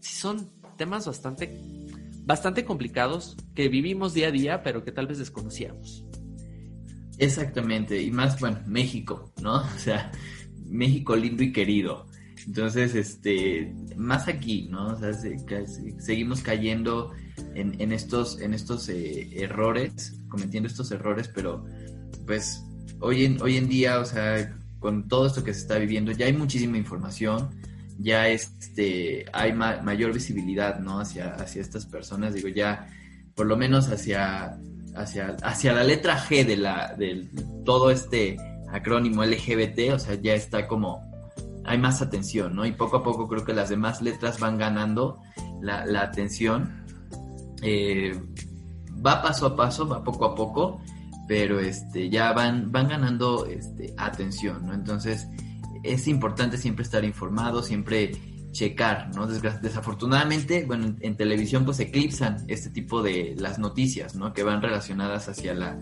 sí son temas bastante, bastante complicados que vivimos día a día, pero que tal vez desconocíamos. Exactamente, y más, bueno, México, ¿no? O sea, México lindo y querido. Entonces, este, más aquí, ¿no? O sea, seguimos cayendo en, estos, en estos eh, errores, cometiendo estos errores, pero pues hoy en, hoy en día, o sea, con todo esto que se está viviendo, ya hay muchísima información, ya este, hay mayor visibilidad, ¿no? Hacia, hacia estas personas, digo, ya por lo menos hacia, hacia, hacia la letra G de la, de todo este acrónimo LGBT, o sea, ya está como, hay más atención, ¿no? Y poco a poco creo que las demás letras van ganando la, la atención eh, va paso a paso, va poco a poco, pero este, ya van, van ganando este, atención, ¿no? Entonces es importante siempre estar informado, siempre checar, ¿no? desafortunadamente, bueno, en, televisión pues eclipsan este tipo de las noticias, ¿no? Que van relacionadas hacia la,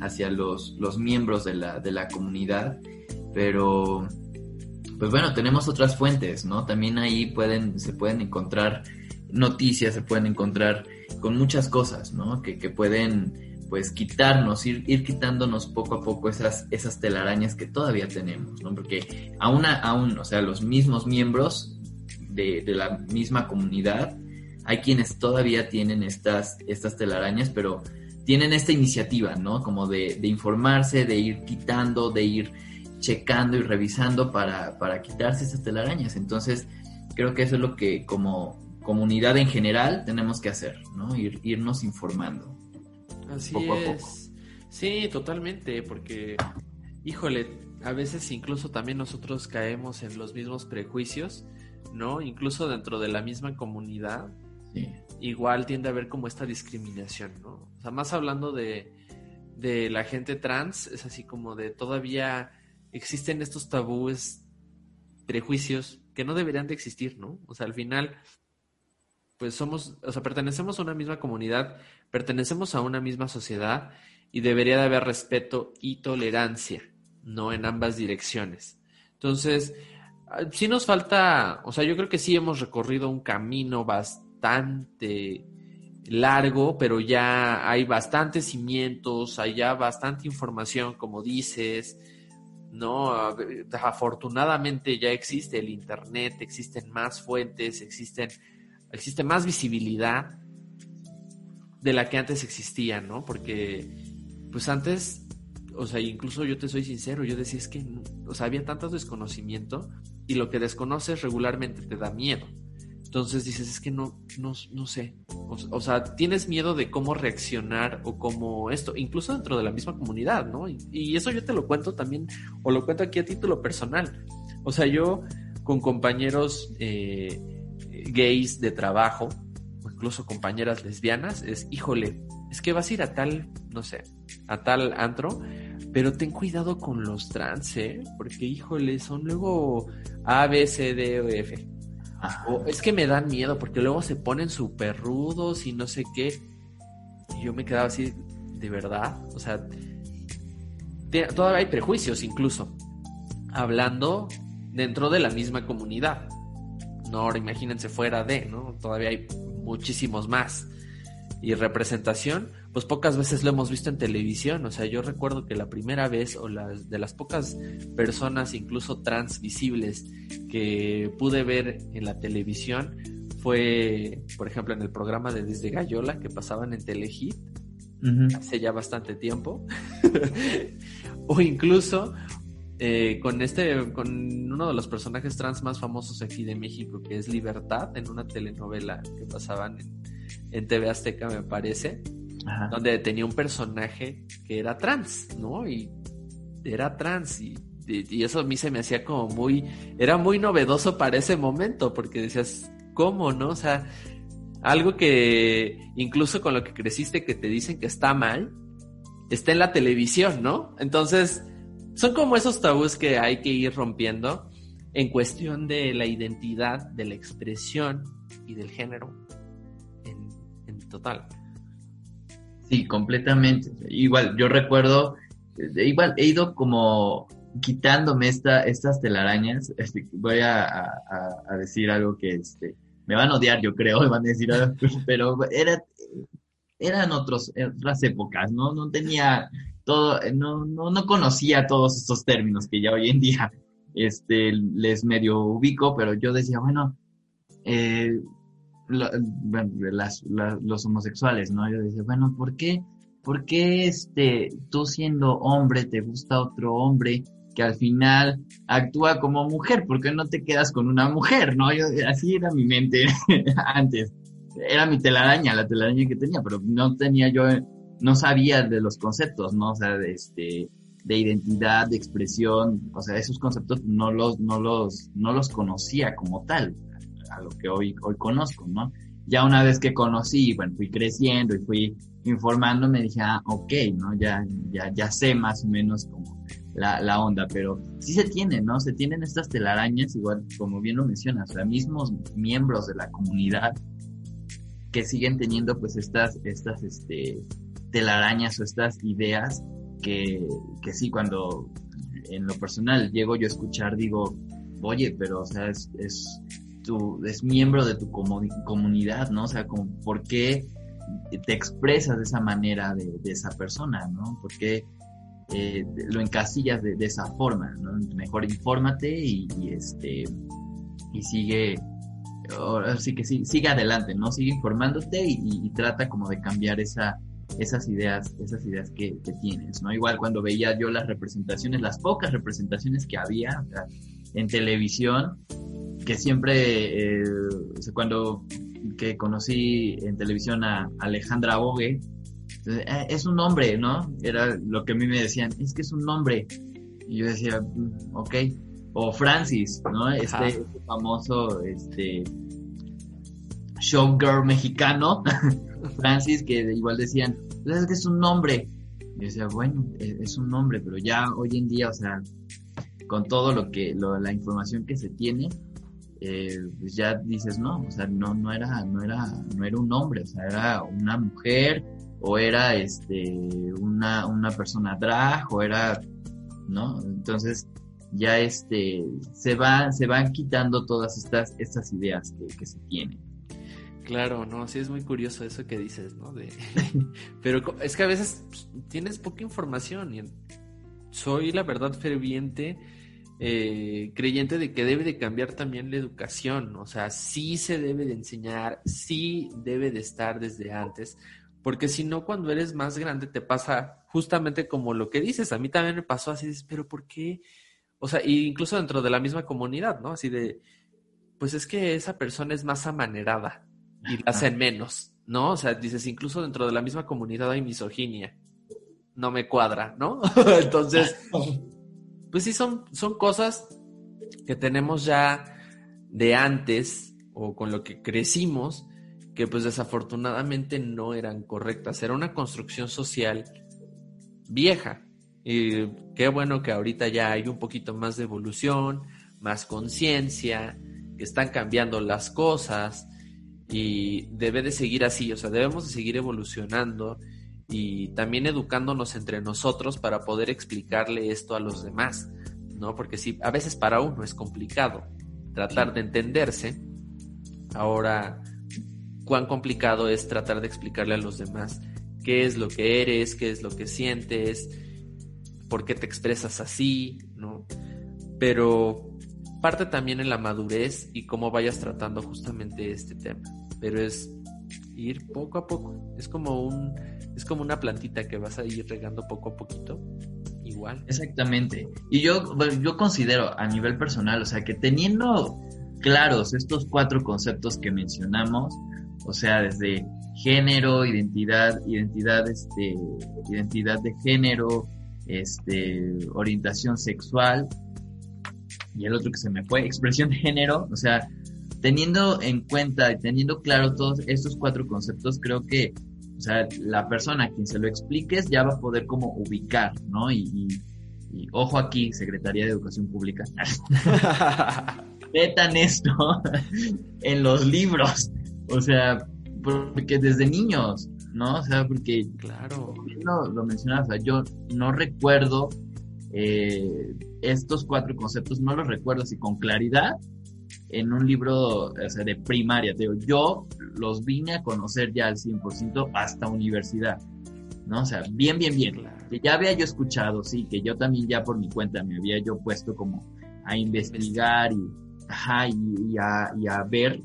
hacia los, los miembros de la, de la comunidad, pero pues bueno, tenemos otras fuentes, ¿no? También ahí pueden, se pueden encontrar noticias, se pueden encontrar con muchas cosas, ¿no? Que, pueden, pues, quitarnos, ir, ir quitándonos poco a poco esas, esas telarañas que todavía tenemos, ¿no? Porque aún, aún, o sea, los mismos miembros de, la misma comunidad, hay quienes todavía tienen estas, estas telarañas, pero tienen esta iniciativa, ¿no? Como de, informarse, de ir quitando, de ir checando y revisando para, para quitarse esas telarañas. Entonces, creo que eso es lo que como comunidad en general tenemos que hacer, ¿no? Ir, irnos informando. Así es. Sí, totalmente, porque, híjole, a veces incluso también nosotros caemos en los mismos prejuicios, ¿no? Incluso dentro de la misma comunidad. Igual tiende a haber como esta discriminación, ¿no? O sea, más hablando de, de la gente trans, es así como de todavía existen estos tabúes, prejuicios que no deberían de existir, ¿no? O sea, al final, pues somos, o sea, pertenecemos a una misma comunidad, pertenecemos a una misma sociedad y debería de haber respeto y tolerancia, ¿no? En ambas direcciones. Entonces, ah, sí nos falta, o sea, yo creo que sí hemos recorrido un camino bastante largo, pero ya hay bastantes cimientos, hay ya bastante información, como dices, ¿no? Afortunadamente ya existe el Internet, existen más fuentes, existen, existe más visibilidad de la que antes existía, ¿no? Porque, pues antes, o sea, incluso yo te soy sincero, yo decía es que, o sea, había tanto desconocimiento y lo que desconoces regularmente te da miedo. Entonces dices, es que no, no, no sé. O, sea, tienes miedo de cómo reaccionar o cómo esto, incluso dentro de la misma comunidad, ¿no? Y, eso yo te lo cuento también, o lo cuento aquí a título personal. O sea, yo con compañeros eh, gays de trabajo, o incluso compañeras lesbianas, es, híjole, es que vas a ir a tal, no sé, a tal antro, pero ten cuidado con los trans, ¿eh? Porque, híjole, son luego A, B, C, D, e, F es que me dan miedo porque luego se ponen súper rudos y no sé qué. Yo me quedaba así, de verdad. O sea, todavía hay prejuicios incluso. Hablando dentro de la misma comunidad. No, ahora imagínense fuera de, ¿no? Todavía hay muchísimos más. Y representación, pues pocas veces lo hemos visto en televisión. O sea, yo recuerdo que la primera vez, o las de las pocas personas, incluso trans visibles, que pude ver en la televisión, fue, por ejemplo, en el programa de Desde Gallola que pasaban en Telehit hace ya bastante tiempo. o incluso eh, con este, con uno de los personajes trans más famosos aquí de México, que es Libertad, en una telenovela que pasaban en, en TV Azteca, me parece donde tenía un personaje que era trans, ¿no? Y era trans y, eso a mí se me hacía como muy, era muy novedoso para ese momento, porque decías, ¿cómo, no? O sea, algo que incluso con lo que creciste que te dicen que está mal, está en la televisión, ¿no? Entonces, son como esos tabús que hay que ir rompiendo en cuestión de la identidad, de la expresión y del género en total. Sí, completamente. Igual, yo recuerdo, eh, igual he ido como quitándome esta, estas telarañas. Este, voy a, decir algo que este, me van a odiar, yo creo, me van a decir, pero era, eran otros, otras épocas, ¿no? No tenía todo, no, no, no conocía todos estos términos que ya hoy en día este, les medio ubico, pero yo decía, bueno, eh, las, los homosexuales, ¿no? Yo decía, bueno, ¿por qué, por qué este, tú siendo hombre te gusta otro hombre que al final actúa como mujer? ¿Por qué no te quedas con una mujer, no? Yo, así era mi mente antes. Era mi telaraña, la telaraña que tenía, pero no tenía yo, no sabía de los conceptos, ¿no? O sea, de este, de identidad, de expresión, o sea, esos conceptos no los, no los, no los conocía como tal a lo que hoy, hoy conozco, ¿no? Ya una vez que conocí, bueno, fui creciendo y fui informando, me dije, ah, ok, ¿no? Ya, ya, ya sé más o menos como la, la onda, pero sí se tienen, ¿no? Se tienen estas telarañas, igual como bien lo mencionas, o sea, mismos miembros de la comunidad que siguen teniendo pues estas, estas, este, telarañas o estas ideas que, que sí, cuando en lo personal llego yo a escuchar, digo, oye, pero o sea, es, es es miembro de tu comunidad, ¿no? O sea, como, ¿por qué te expresas de esa manera de, esa persona, ¿no? ¿Por qué eh, lo encasillas de, esa forma, ¿no? Mejor infórmate y, este, y sigue, sí que sí, sigue adelante, ¿no? Sigue informándote y, trata como de cambiar esa, esas ideas, esas ideas que, tienes, ¿no? Igual cuando veía yo las representaciones, las pocas representaciones que había en televisión, que siempre, eh, cuando que conocí en televisión a Alejandra Bogue, eh, es un nombre, ¿no? Era lo que a mí me decían, es que es un nombre. Y yo decía, mm, ok. O Francis, ¿no? Este, este, famoso, este, showgirl mexicano, Francis, que igual decían, es que es un nombre. Y yo decía, bueno, e, es un nombre, pero ya hoy en día, o sea, con todo lo que, la información que se tiene, eh, pues ya dices, no, o sea, no, no era, no era, no era un hombre, o sea, era una mujer, o era este una, una persona drag, o era, ¿no? Entonces, ya este se va, se van quitando todas estas, estas ideas que, que se tienen. Claro, no, sí es muy curioso eso que dices, ¿no? De... Pero es que a veces pues, tienes poca información y soy la verdad ferviente eh, creyente de que debe de cambiar también la educación, o sea, sí se debe de enseñar, sí debe de estar desde antes, porque si no, cuando eres más grande te pasa justamente como lo que dices, a mí también me pasó así, pero ¿por qué? O sea, incluso dentro de la misma comunidad, ¿no? Así de, pues es que esa persona es más amanerada y la hacen menos, ¿no? O sea, dices, incluso dentro de la misma comunidad hay misoginia, no me cuadra, ¿no? Entonces pues sí, son, son cosas que tenemos ya de antes o con lo que crecimos que pues desafortunadamente no eran correctas. Era una construcción social vieja. Y qué bueno que ahorita ya hay un poquito más de evolución, más conciencia, que están cambiando las cosas y debe de seguir así, o sea, debemos de seguir evolucionando y también educándonos entre nosotros para poder explicarle esto a los demás, ¿no? Porque si a veces para uno es complicado tratar de entenderse, ahora cuán complicado es tratar de explicarle a los demás qué es lo que eres, qué es lo que sientes, por qué te expresas así, ¿no? Pero parte también en la madurez y cómo vayas tratando justamente este tema. Pero es ir poco a poco. Es como un es como una plantita que vas a ir regando poco a poquito. Igual. Exactamente. Y yo, yo considero a nivel personal, o sea, que teniendo claros estos cuatro conceptos que mencionamos, o sea, desde género, identidad, identidad, este, identidad de género, este, orientación sexual, y el otro que se me fue, expresión de género, o sea, teniendo en cuenta y teniendo claro todos estos cuatro conceptos, creo que o sea, la persona a quien se lo expliques ya va a poder como ubicar, ¿no? Y, ojo aquí, Secretaría de Educación Pública. Metan esto en los libros. O sea, porque desde niños, ¿no? O sea, porque, claro, lo, lo mencionaba, o sea, yo no recuerdo eh, estos cuatro conceptos, no los recuerdo así con claridad, en un libro de primaria. Te digo, yo los vine a conocer ya al 100% hasta universidad, ¿no? O sea, bien, bien, bien. Que ya había yo escuchado, sí, que yo también ya por mi cuenta me había yo puesto como a investigar y, ajá, y, a, y a ver,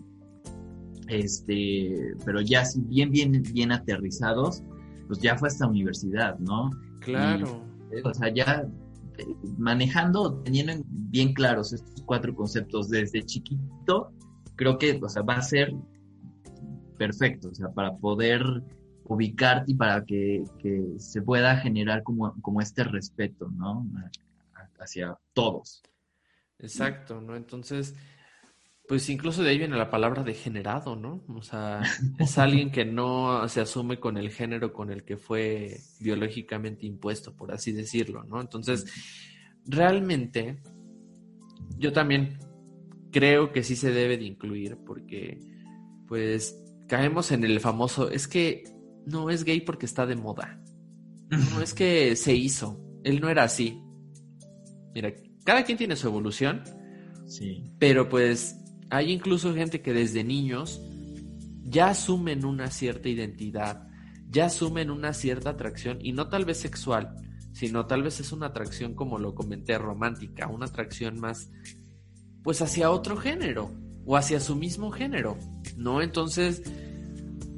este, pero ya así bien, bien, bien aterrizados, pues ya fue hasta universidad, ¿no? Claro. o sea, ya manejando, teniendo bien claros estos cuatro conceptos desde chiquito, creo que o sea, va a ser perfecto, o sea, para poder ubicarte y para que, se pueda generar como, como este respeto, ¿no? Hacia todos. Exacto, ¿no? Entonces, pues incluso de ahí viene la palabra degenerado, ¿no? O sea, es alguien que no se asume con el género con el que fue biológicamente impuesto, por así decirlo, ¿no? Entonces, realmente, yo también creo que sí se debe de incluir porque, pues, caemos en el famoso, es que no es gay porque está de moda. No es que se hizo, él no era así. Mira, cada quien tiene su evolución. Sí. Pero pues hay incluso gente que desde niños ya asumen una cierta identidad, ya asumen una cierta atracción y no tal vez sexual, sino tal vez es una atracción como lo comenté romántica, una atracción más pues hacia otro género o hacia su mismo género, ¿no? Entonces,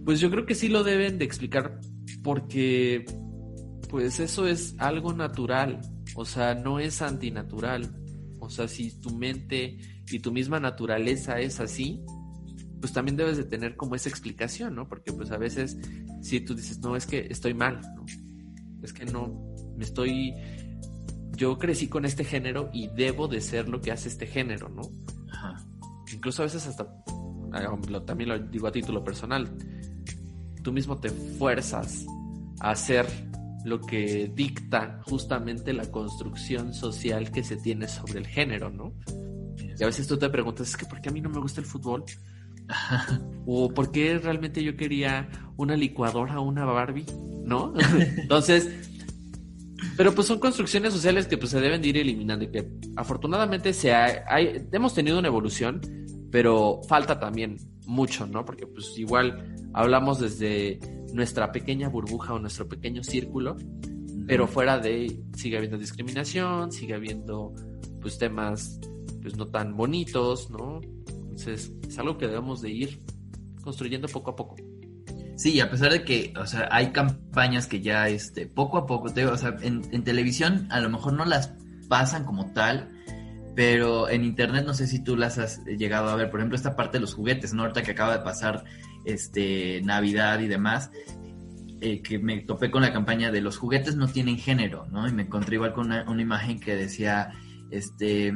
pues yo creo que sí lo deben de explicar porque pues eso es algo natural, o sea, no es antinatural. O sea, si tu mente y tu misma naturaleza es así, pues también debes de tener como esa explicación, ¿no? Porque pues a veces si tú dices, no, es que estoy mal, ¿no? Es que no, me estoy, yo crecí con este género y debo de ser lo que hace este género, ¿no? Ajá. Incluso a veces hasta, también lo digo a título personal, tú mismo te fuerzas a hacer lo que dicta justamente la construcción social que se tiene sobre el género, ¿no? Y a veces tú te preguntas, es que ¿por qué a mí no me gusta el fútbol? o ¿por qué realmente yo quería una licuadora o una Barbie? ¿No? Entonces, pero pues son construcciones sociales que pues se deben de ir eliminando y que afortunadamente se hemos tenido una evolución, pero falta también mucho, ¿no? Porque pues igual hablamos desde nuestra pequeña burbuja o nuestro pequeño círculo, pero fuera de sigue habiendo discriminación, sigue habiendo pues temas pues no tan bonitos, ¿no? Entonces es algo que debemos de ir construyendo poco a poco. Sí, a pesar de que, o sea, hay campañas que ya, este, poco a poco, te, o sea, en, televisión a lo mejor no las pasan como tal, pero en internet no sé si tú las has llegado a ver, por ejemplo, esta parte de los juguetes, ¿no? Ahorita que acaba de pasar este, Navidad y demás, eh, que me topé con la campaña de los juguetes no tienen género, ¿no? Y me encontré igual con una, imagen que decía, este,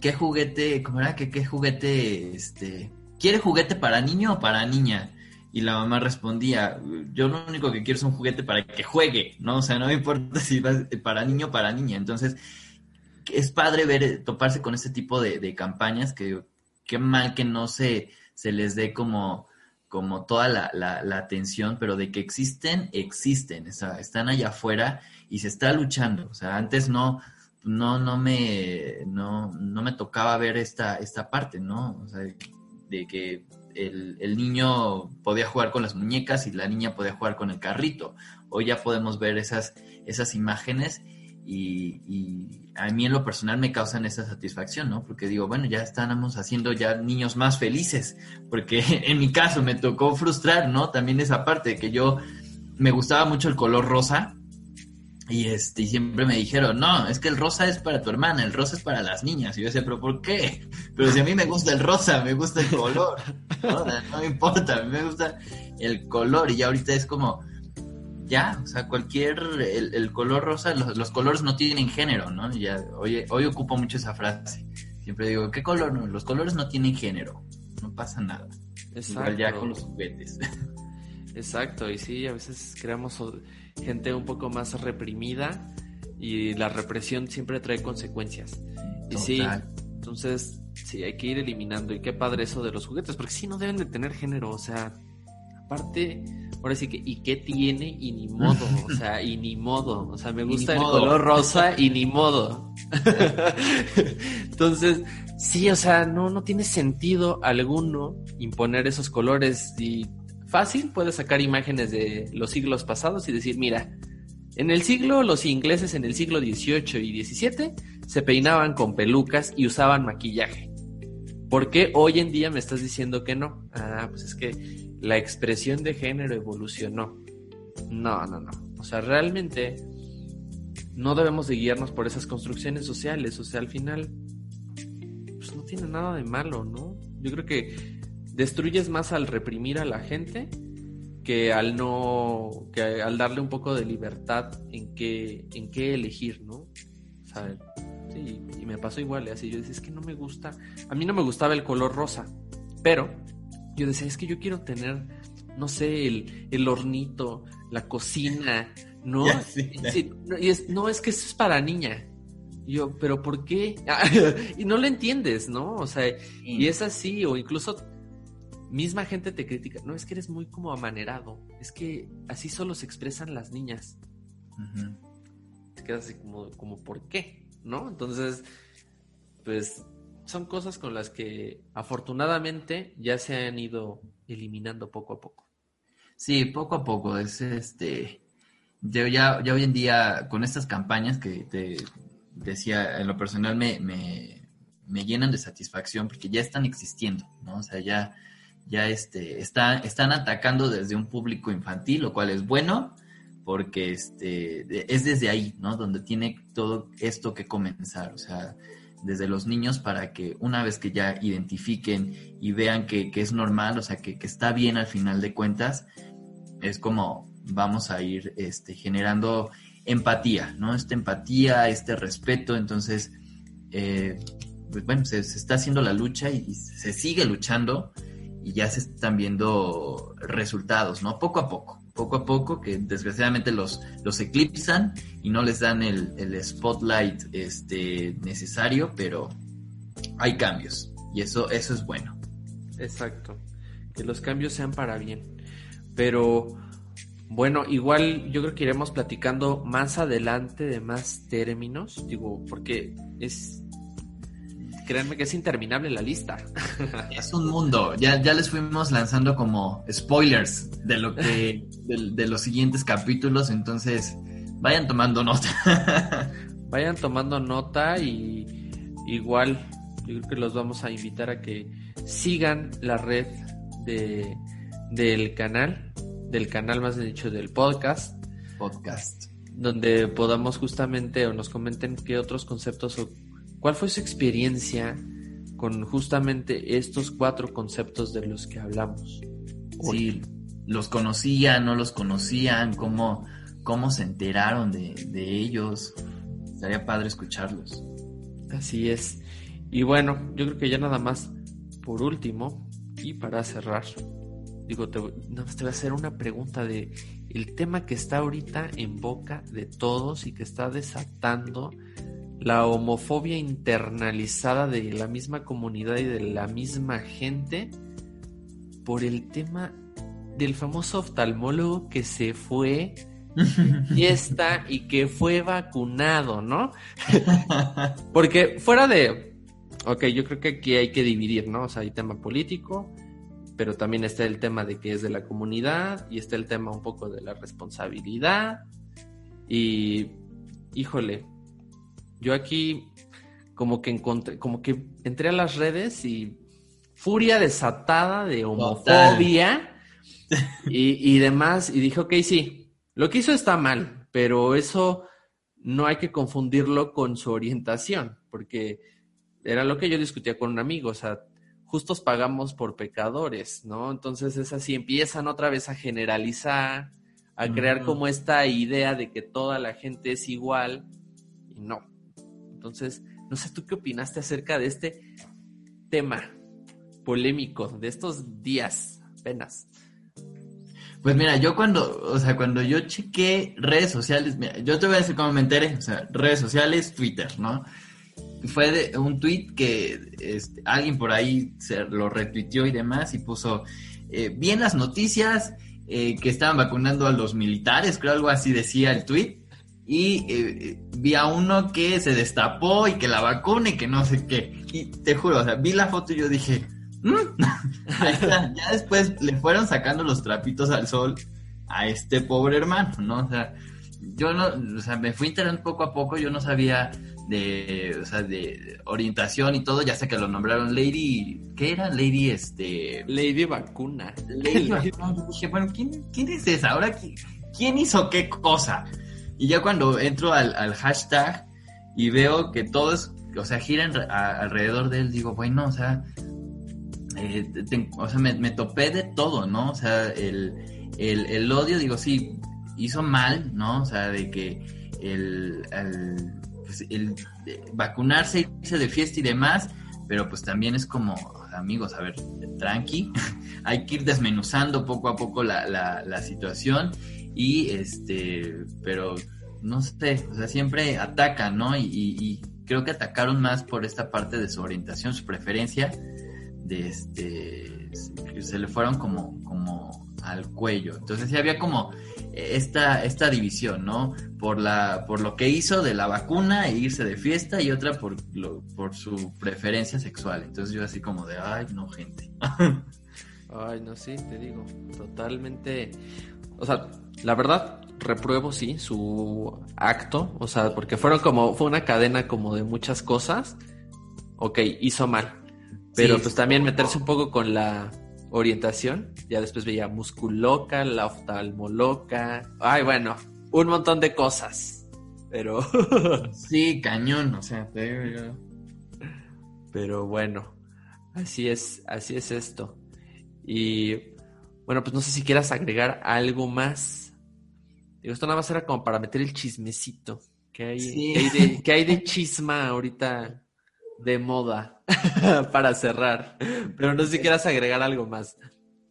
¿qué juguete, cómo era? ¿Qué, qué juguete, este, ¿quiere juguete para niño o para niña? Y la mamá respondía, yo lo único que quiero es un juguete para que juegue, ¿no? O sea, no me importa si va para niño o para niña. Entonces, es padre ver, toparse con este tipo de, campañas que qué mal que no se se les dé como, como toda la, la, atención, pero de que existen, existen, están allá afuera y se está luchando. O sea, antes no, no, no me, no, no me tocaba ver esta, esta parte, ¿no? O sea, de que el, el, niño podía jugar con las muñecas y la niña podía jugar con el carrito. Hoy ya podemos ver esas, esas imágenes y, a mí en lo personal me causan esa satisfacción, ¿no? Porque digo, bueno, ya estamos haciendo ya niños más felices, porque en mi caso me tocó frustrar, ¿no? También esa parte de que yo me gustaba mucho el color rosa y este y siempre me dijeron, no, es que el rosa es para tu hermana, el rosa es para las niñas. Y yo decía, pero ¿por qué? Pero si a mí me gusta el rosa, me gusta el color, no, no me importa, a mí me gusta el color y ya ahorita es como ya, o sea, cualquier, el, color rosa, los, colores no tienen género, ¿no? Ya, hoy, hoy ocupo mucho esa frase. Siempre digo, ¿qué color? No, los colores no tienen género, no pasa nada. Exacto. Igual ya con los juguetes. Exacto, y sí, a veces creamos gente un poco más reprimida y la represión siempre trae consecuencias. Y sí, entonces, sí, hay que ir eliminando. Y qué padre eso de los juguetes, porque sí, no deben de tener género, o sea, aparte ahora sí que, ¿y qué tiene? Y ni modo, o sea, y ni modo, o sea, me gusta el color rosa y ni modo. Entonces, sí, o sea, no, no tiene sentido alguno imponer esos colores y fácil puedes sacar imágenes de los siglos pasados y decir, mira, en el siglo, los ingleses en el siglo XVIII y XVII se peinaban con pelucas y usaban maquillaje. ¿Por qué hoy en día me estás diciendo que no? Ah, pues es que la expresión de género evolucionó. No, no, no. O sea, realmente no debemos de guiarnos por esas construcciones sociales. O sea, al final, pues no tiene nada de malo, ¿no? Yo creo que destruyes más al reprimir a la gente que al no, que al darle un poco de libertad en qué, en qué elegir, ¿no? O sea, sí, y me pasó igual, así yo decía, es que no me gusta, a mí no me gustaba el color rosa, pero yo decía, es que yo quiero tener, no sé, el, el hornito, la cocina, ¿no? y es, no, es que eso es para niña. yo, pero ¿por qué? y no lo entiendes, ¿no? O sea, y es así, o incluso misma gente te critica, no, es que eres muy como amanerado, es que así solo se expresan las niñas. Te quedas así como, como, ¿por qué? ¿No? Entonces, pues son cosas con las que afortunadamente ya se han ido eliminando poco a poco. Sí, poco a poco. Es este. Yo ya, ya hoy en día, con estas campañas que te decía, en lo personal me, me, llenan de satisfacción porque ya están existiendo, ¿no? O sea, ya, ya este, está, están atacando desde un público infantil, lo cual es bueno, porque este, es desde ahí, ¿no? Donde tiene todo esto que comenzar, o sea, desde los niños para que una vez que ya identifiquen y vean que, es normal, o sea, que, está bien al final de cuentas, es como vamos a ir este, generando empatía, ¿no? Esta empatía, este respeto, entonces, eh, pues bueno, se, está haciendo la lucha y, se sigue luchando y ya se están viendo resultados, ¿no? Poco a poco, poco a poco, que desgraciadamente los, los eclipsan y no les dan el, el spotlight este, necesario, pero hay cambios y eso, eso es bueno. Exacto, que los cambios sean para bien, pero bueno, igual yo creo que iremos platicando más adelante de más términos, digo, porque es créanme que es interminable la lista. Es un mundo. Ya, ya les fuimos lanzando como spoilers de lo que, de, los siguientes capítulos. Entonces, vayan tomando nota. Vayan tomando nota y igual yo creo que los vamos a invitar a que sigan la red de, del canal, del canal más dicho del podcast. Podcast. Donde podamos justamente o nos comenten qué otros conceptos o ¿Cuál fue su experiencia con justamente estos cuatro conceptos de los que hablamos? Si los conocían, no los conocían, cómo, cómo se enteraron de, ellos. Estaría padre escucharlos. Así es. Y bueno, yo creo que ya nada más, por último, y para cerrar, digo, te, te voy a hacer una pregunta de el tema que está ahorita en boca de todos y que está desatando la homofobia internalizada de la misma comunidad y de la misma gente por el tema del famoso oftalmólogo que se fue fiesta y que fue vacunado, ¿no? Porque fuera de, ok, yo creo que aquí hay que dividir, ¿no? O sea, hay tema político, pero también está el tema de que es de la comunidad y está el tema un poco de la responsabilidad y, híjole, yo aquí como que encontré, como que entré a las redes y furia desatada de homofobia y, y, demás. Y dije, ok, sí, lo que hizo está mal, pero eso no hay que confundirlo con su orientación, porque era lo que yo discutía con un amigo, o sea, justos pagamos por pecadores, ¿no? Entonces es así, empiezan otra vez a generalizar, a crear como esta idea de que toda la gente es igual, y no, entonces, no sé, ¿tú qué opinaste acerca de este tema polémico de estos días apenas? Pues mira, yo cuando, o sea, cuando yo chequé redes sociales, mira, yo te voy a decir cómo me enteré, o sea, redes sociales, Twitter, ¿no? Fue de un tweet que este, alguien por ahí se lo retuiteó y demás y puso, eh, bien las noticias eh, que estaban vacunando a los militares, creo algo así decía el tweet, y eh, vi a uno que se destapó y que la vacuna y que no sé qué. Y te juro, o sea, vi la foto y yo dije, mm". ya después le fueron sacando los trapitos al sol a este pobre hermano, ¿no? O sea, yo no, o sea, me fui enterando poco a poco, yo no sabía de, o sea, de orientación y todo, ya sé que lo nombraron Lady, ¿qué era? Lady, este... Lady Vacuna. Lady Vacuna. dije, bueno, ¿quién, ¿quién es esa? Ahora, ¿quién hizo qué cosa? Y ya cuando entro al, hashtag y veo que todos, o sea, giran alrededor de él, digo, bueno, o sea, eh, o sea me, topé de todo, ¿no? O sea, el, el, odio, digo, sí, hizo mal, ¿no? O sea, de que el, el, pues, el vacunarse, irse de fiesta y demás, pero pues también es como, amigos, a ver, tranqui, hay que ir desmenuzando poco a poco la, la, la situación y este, pero no sé, o sea, siempre atacan, ¿no? Y, creo que atacaron más por esta parte de su orientación, su preferencia, de este, se le fueron como, como al cuello. Entonces sí había como esta, esta división, ¿no? Por, la, por lo que hizo de la vacuna e irse de fiesta y otra por, lo, por su preferencia sexual. Entonces yo así como de, ay, no, gente. ay, no, sí, te digo, totalmente. O sea, la verdad, repruebo, sí, su acto, o sea, porque fueron como, fue una cadena como de muchas cosas. Ok, hizo mal. Pero pues también meterse un poco con la orientación. Ya después veía musculoca, la oftalmoloca. Ay, bueno, un montón de cosas. Pero. sí, cañón, o sea, Pero bueno, así es, así es esto. Y bueno, pues no sé si quieras agregar algo más. Digo, esto nada más era como para meter el chismecito. ¿Qué hay, hay, de, ¿qué hay de chisma ahorita de moda para cerrar? Pero no sé si quieras agregar algo más.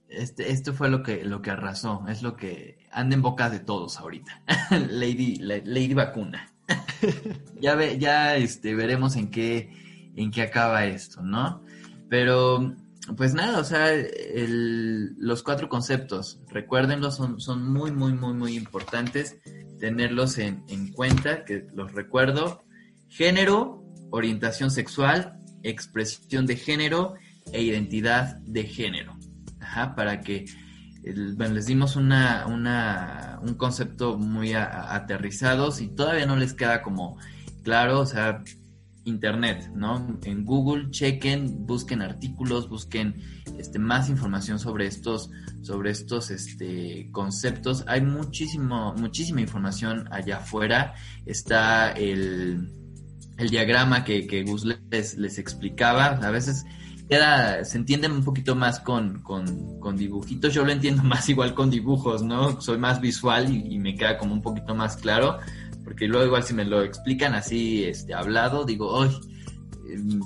Este, esto fue lo que, lo que arrasó, es lo que anda en boca de todos ahorita. Lady, Lady Vacuna. ya ve, ya este, veremos en qué, en qué acaba esto, ¿no? Pero, pues nada, o sea, los cuatro conceptos, recuérdenlos, son, muy, muy, muy, muy importantes tenerlos en, en cuenta, que los recuerdo. Género, orientación sexual, expresión de género e identidad de género para que les dimos un concepto muy aterrizado. Si todavía no les queda como claro, o sea, internet, ¿no? En Google chequen, busquen artículos, busquen este, más información sobre estos, sobre estos este, conceptos. Hay muchísimo, muchísima información allá afuera. Está el, el diagrama que, que Gus les, les explicaba. A veces queda, se entiende un poquito más con, con, dibujitos. Yo lo entiendo más igual con dibujos, ¿no? Soy más visual y, me queda como un poquito más claro, porque luego igual si me lo explican así, este, hablado, digo, ¡ay! Em,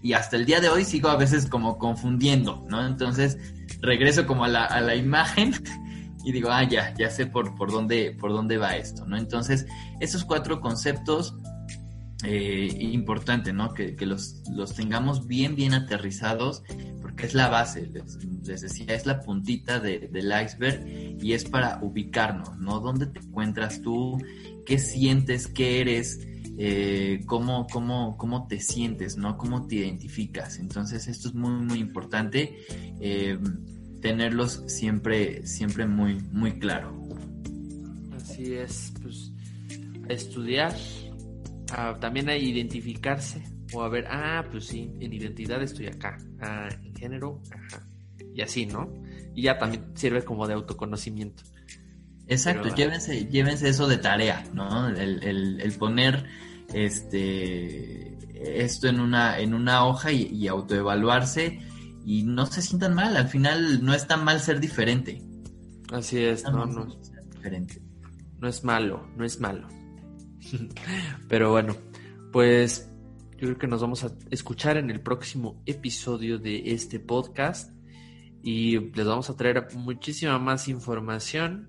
y hasta el día de hoy sigo a veces como confundiendo, ¿no? Entonces regreso como a la, a la imagen y digo, ah, ya, ya sé por, por, dónde, por dónde va esto, ¿no? Entonces, esos cuatro conceptos eh, importante, ¿no? Que, los, los, tengamos bien, bien aterrizados, porque es la base, les, decía, es la puntita del iceberg y es para ubicarnos, ¿no? ¿Dónde te encuentras tú? ¿Qué sientes? ¿Qué eres? Eh, cómo, cómo, cómo te sientes, ¿no? Cómo te identificas. Entonces, esto es muy, muy importante. Eh, tenerlos siempre, siempre muy, muy claro. Así es, pues estudiar, también a identificarse o a ver, ah, pues sí, en identidad estoy acá, ah, en género, ajá, y así, ¿no? Y ya también sirve como de autoconocimiento. Exacto, llévense, llévense eso de tarea, ¿no? El, el, poner este esto en una, en una hoja y, autoevaluarse y no se sientan mal, al final no es tan mal ser diferente. Así es, no, no, no es diferente. No es malo, no es malo. Pero bueno, pues yo creo que nos vamos a escuchar en el próximo episodio de este podcast y les vamos a traer muchísima más información,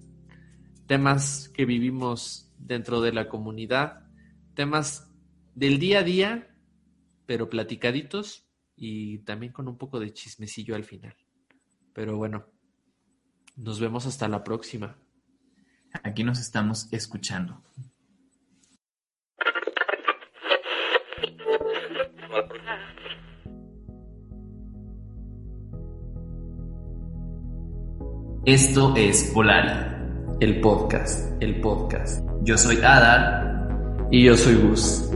temas que vivimos dentro de la comunidad, temas del día a día, pero platicaditos y también con un poco de chismecillo al final. Pero bueno, nos vemos hasta la próxima. Aquí nos estamos escuchando. Esto es Polari. El podcast, el podcast. Yo soy Adar. Y yo soy Gus.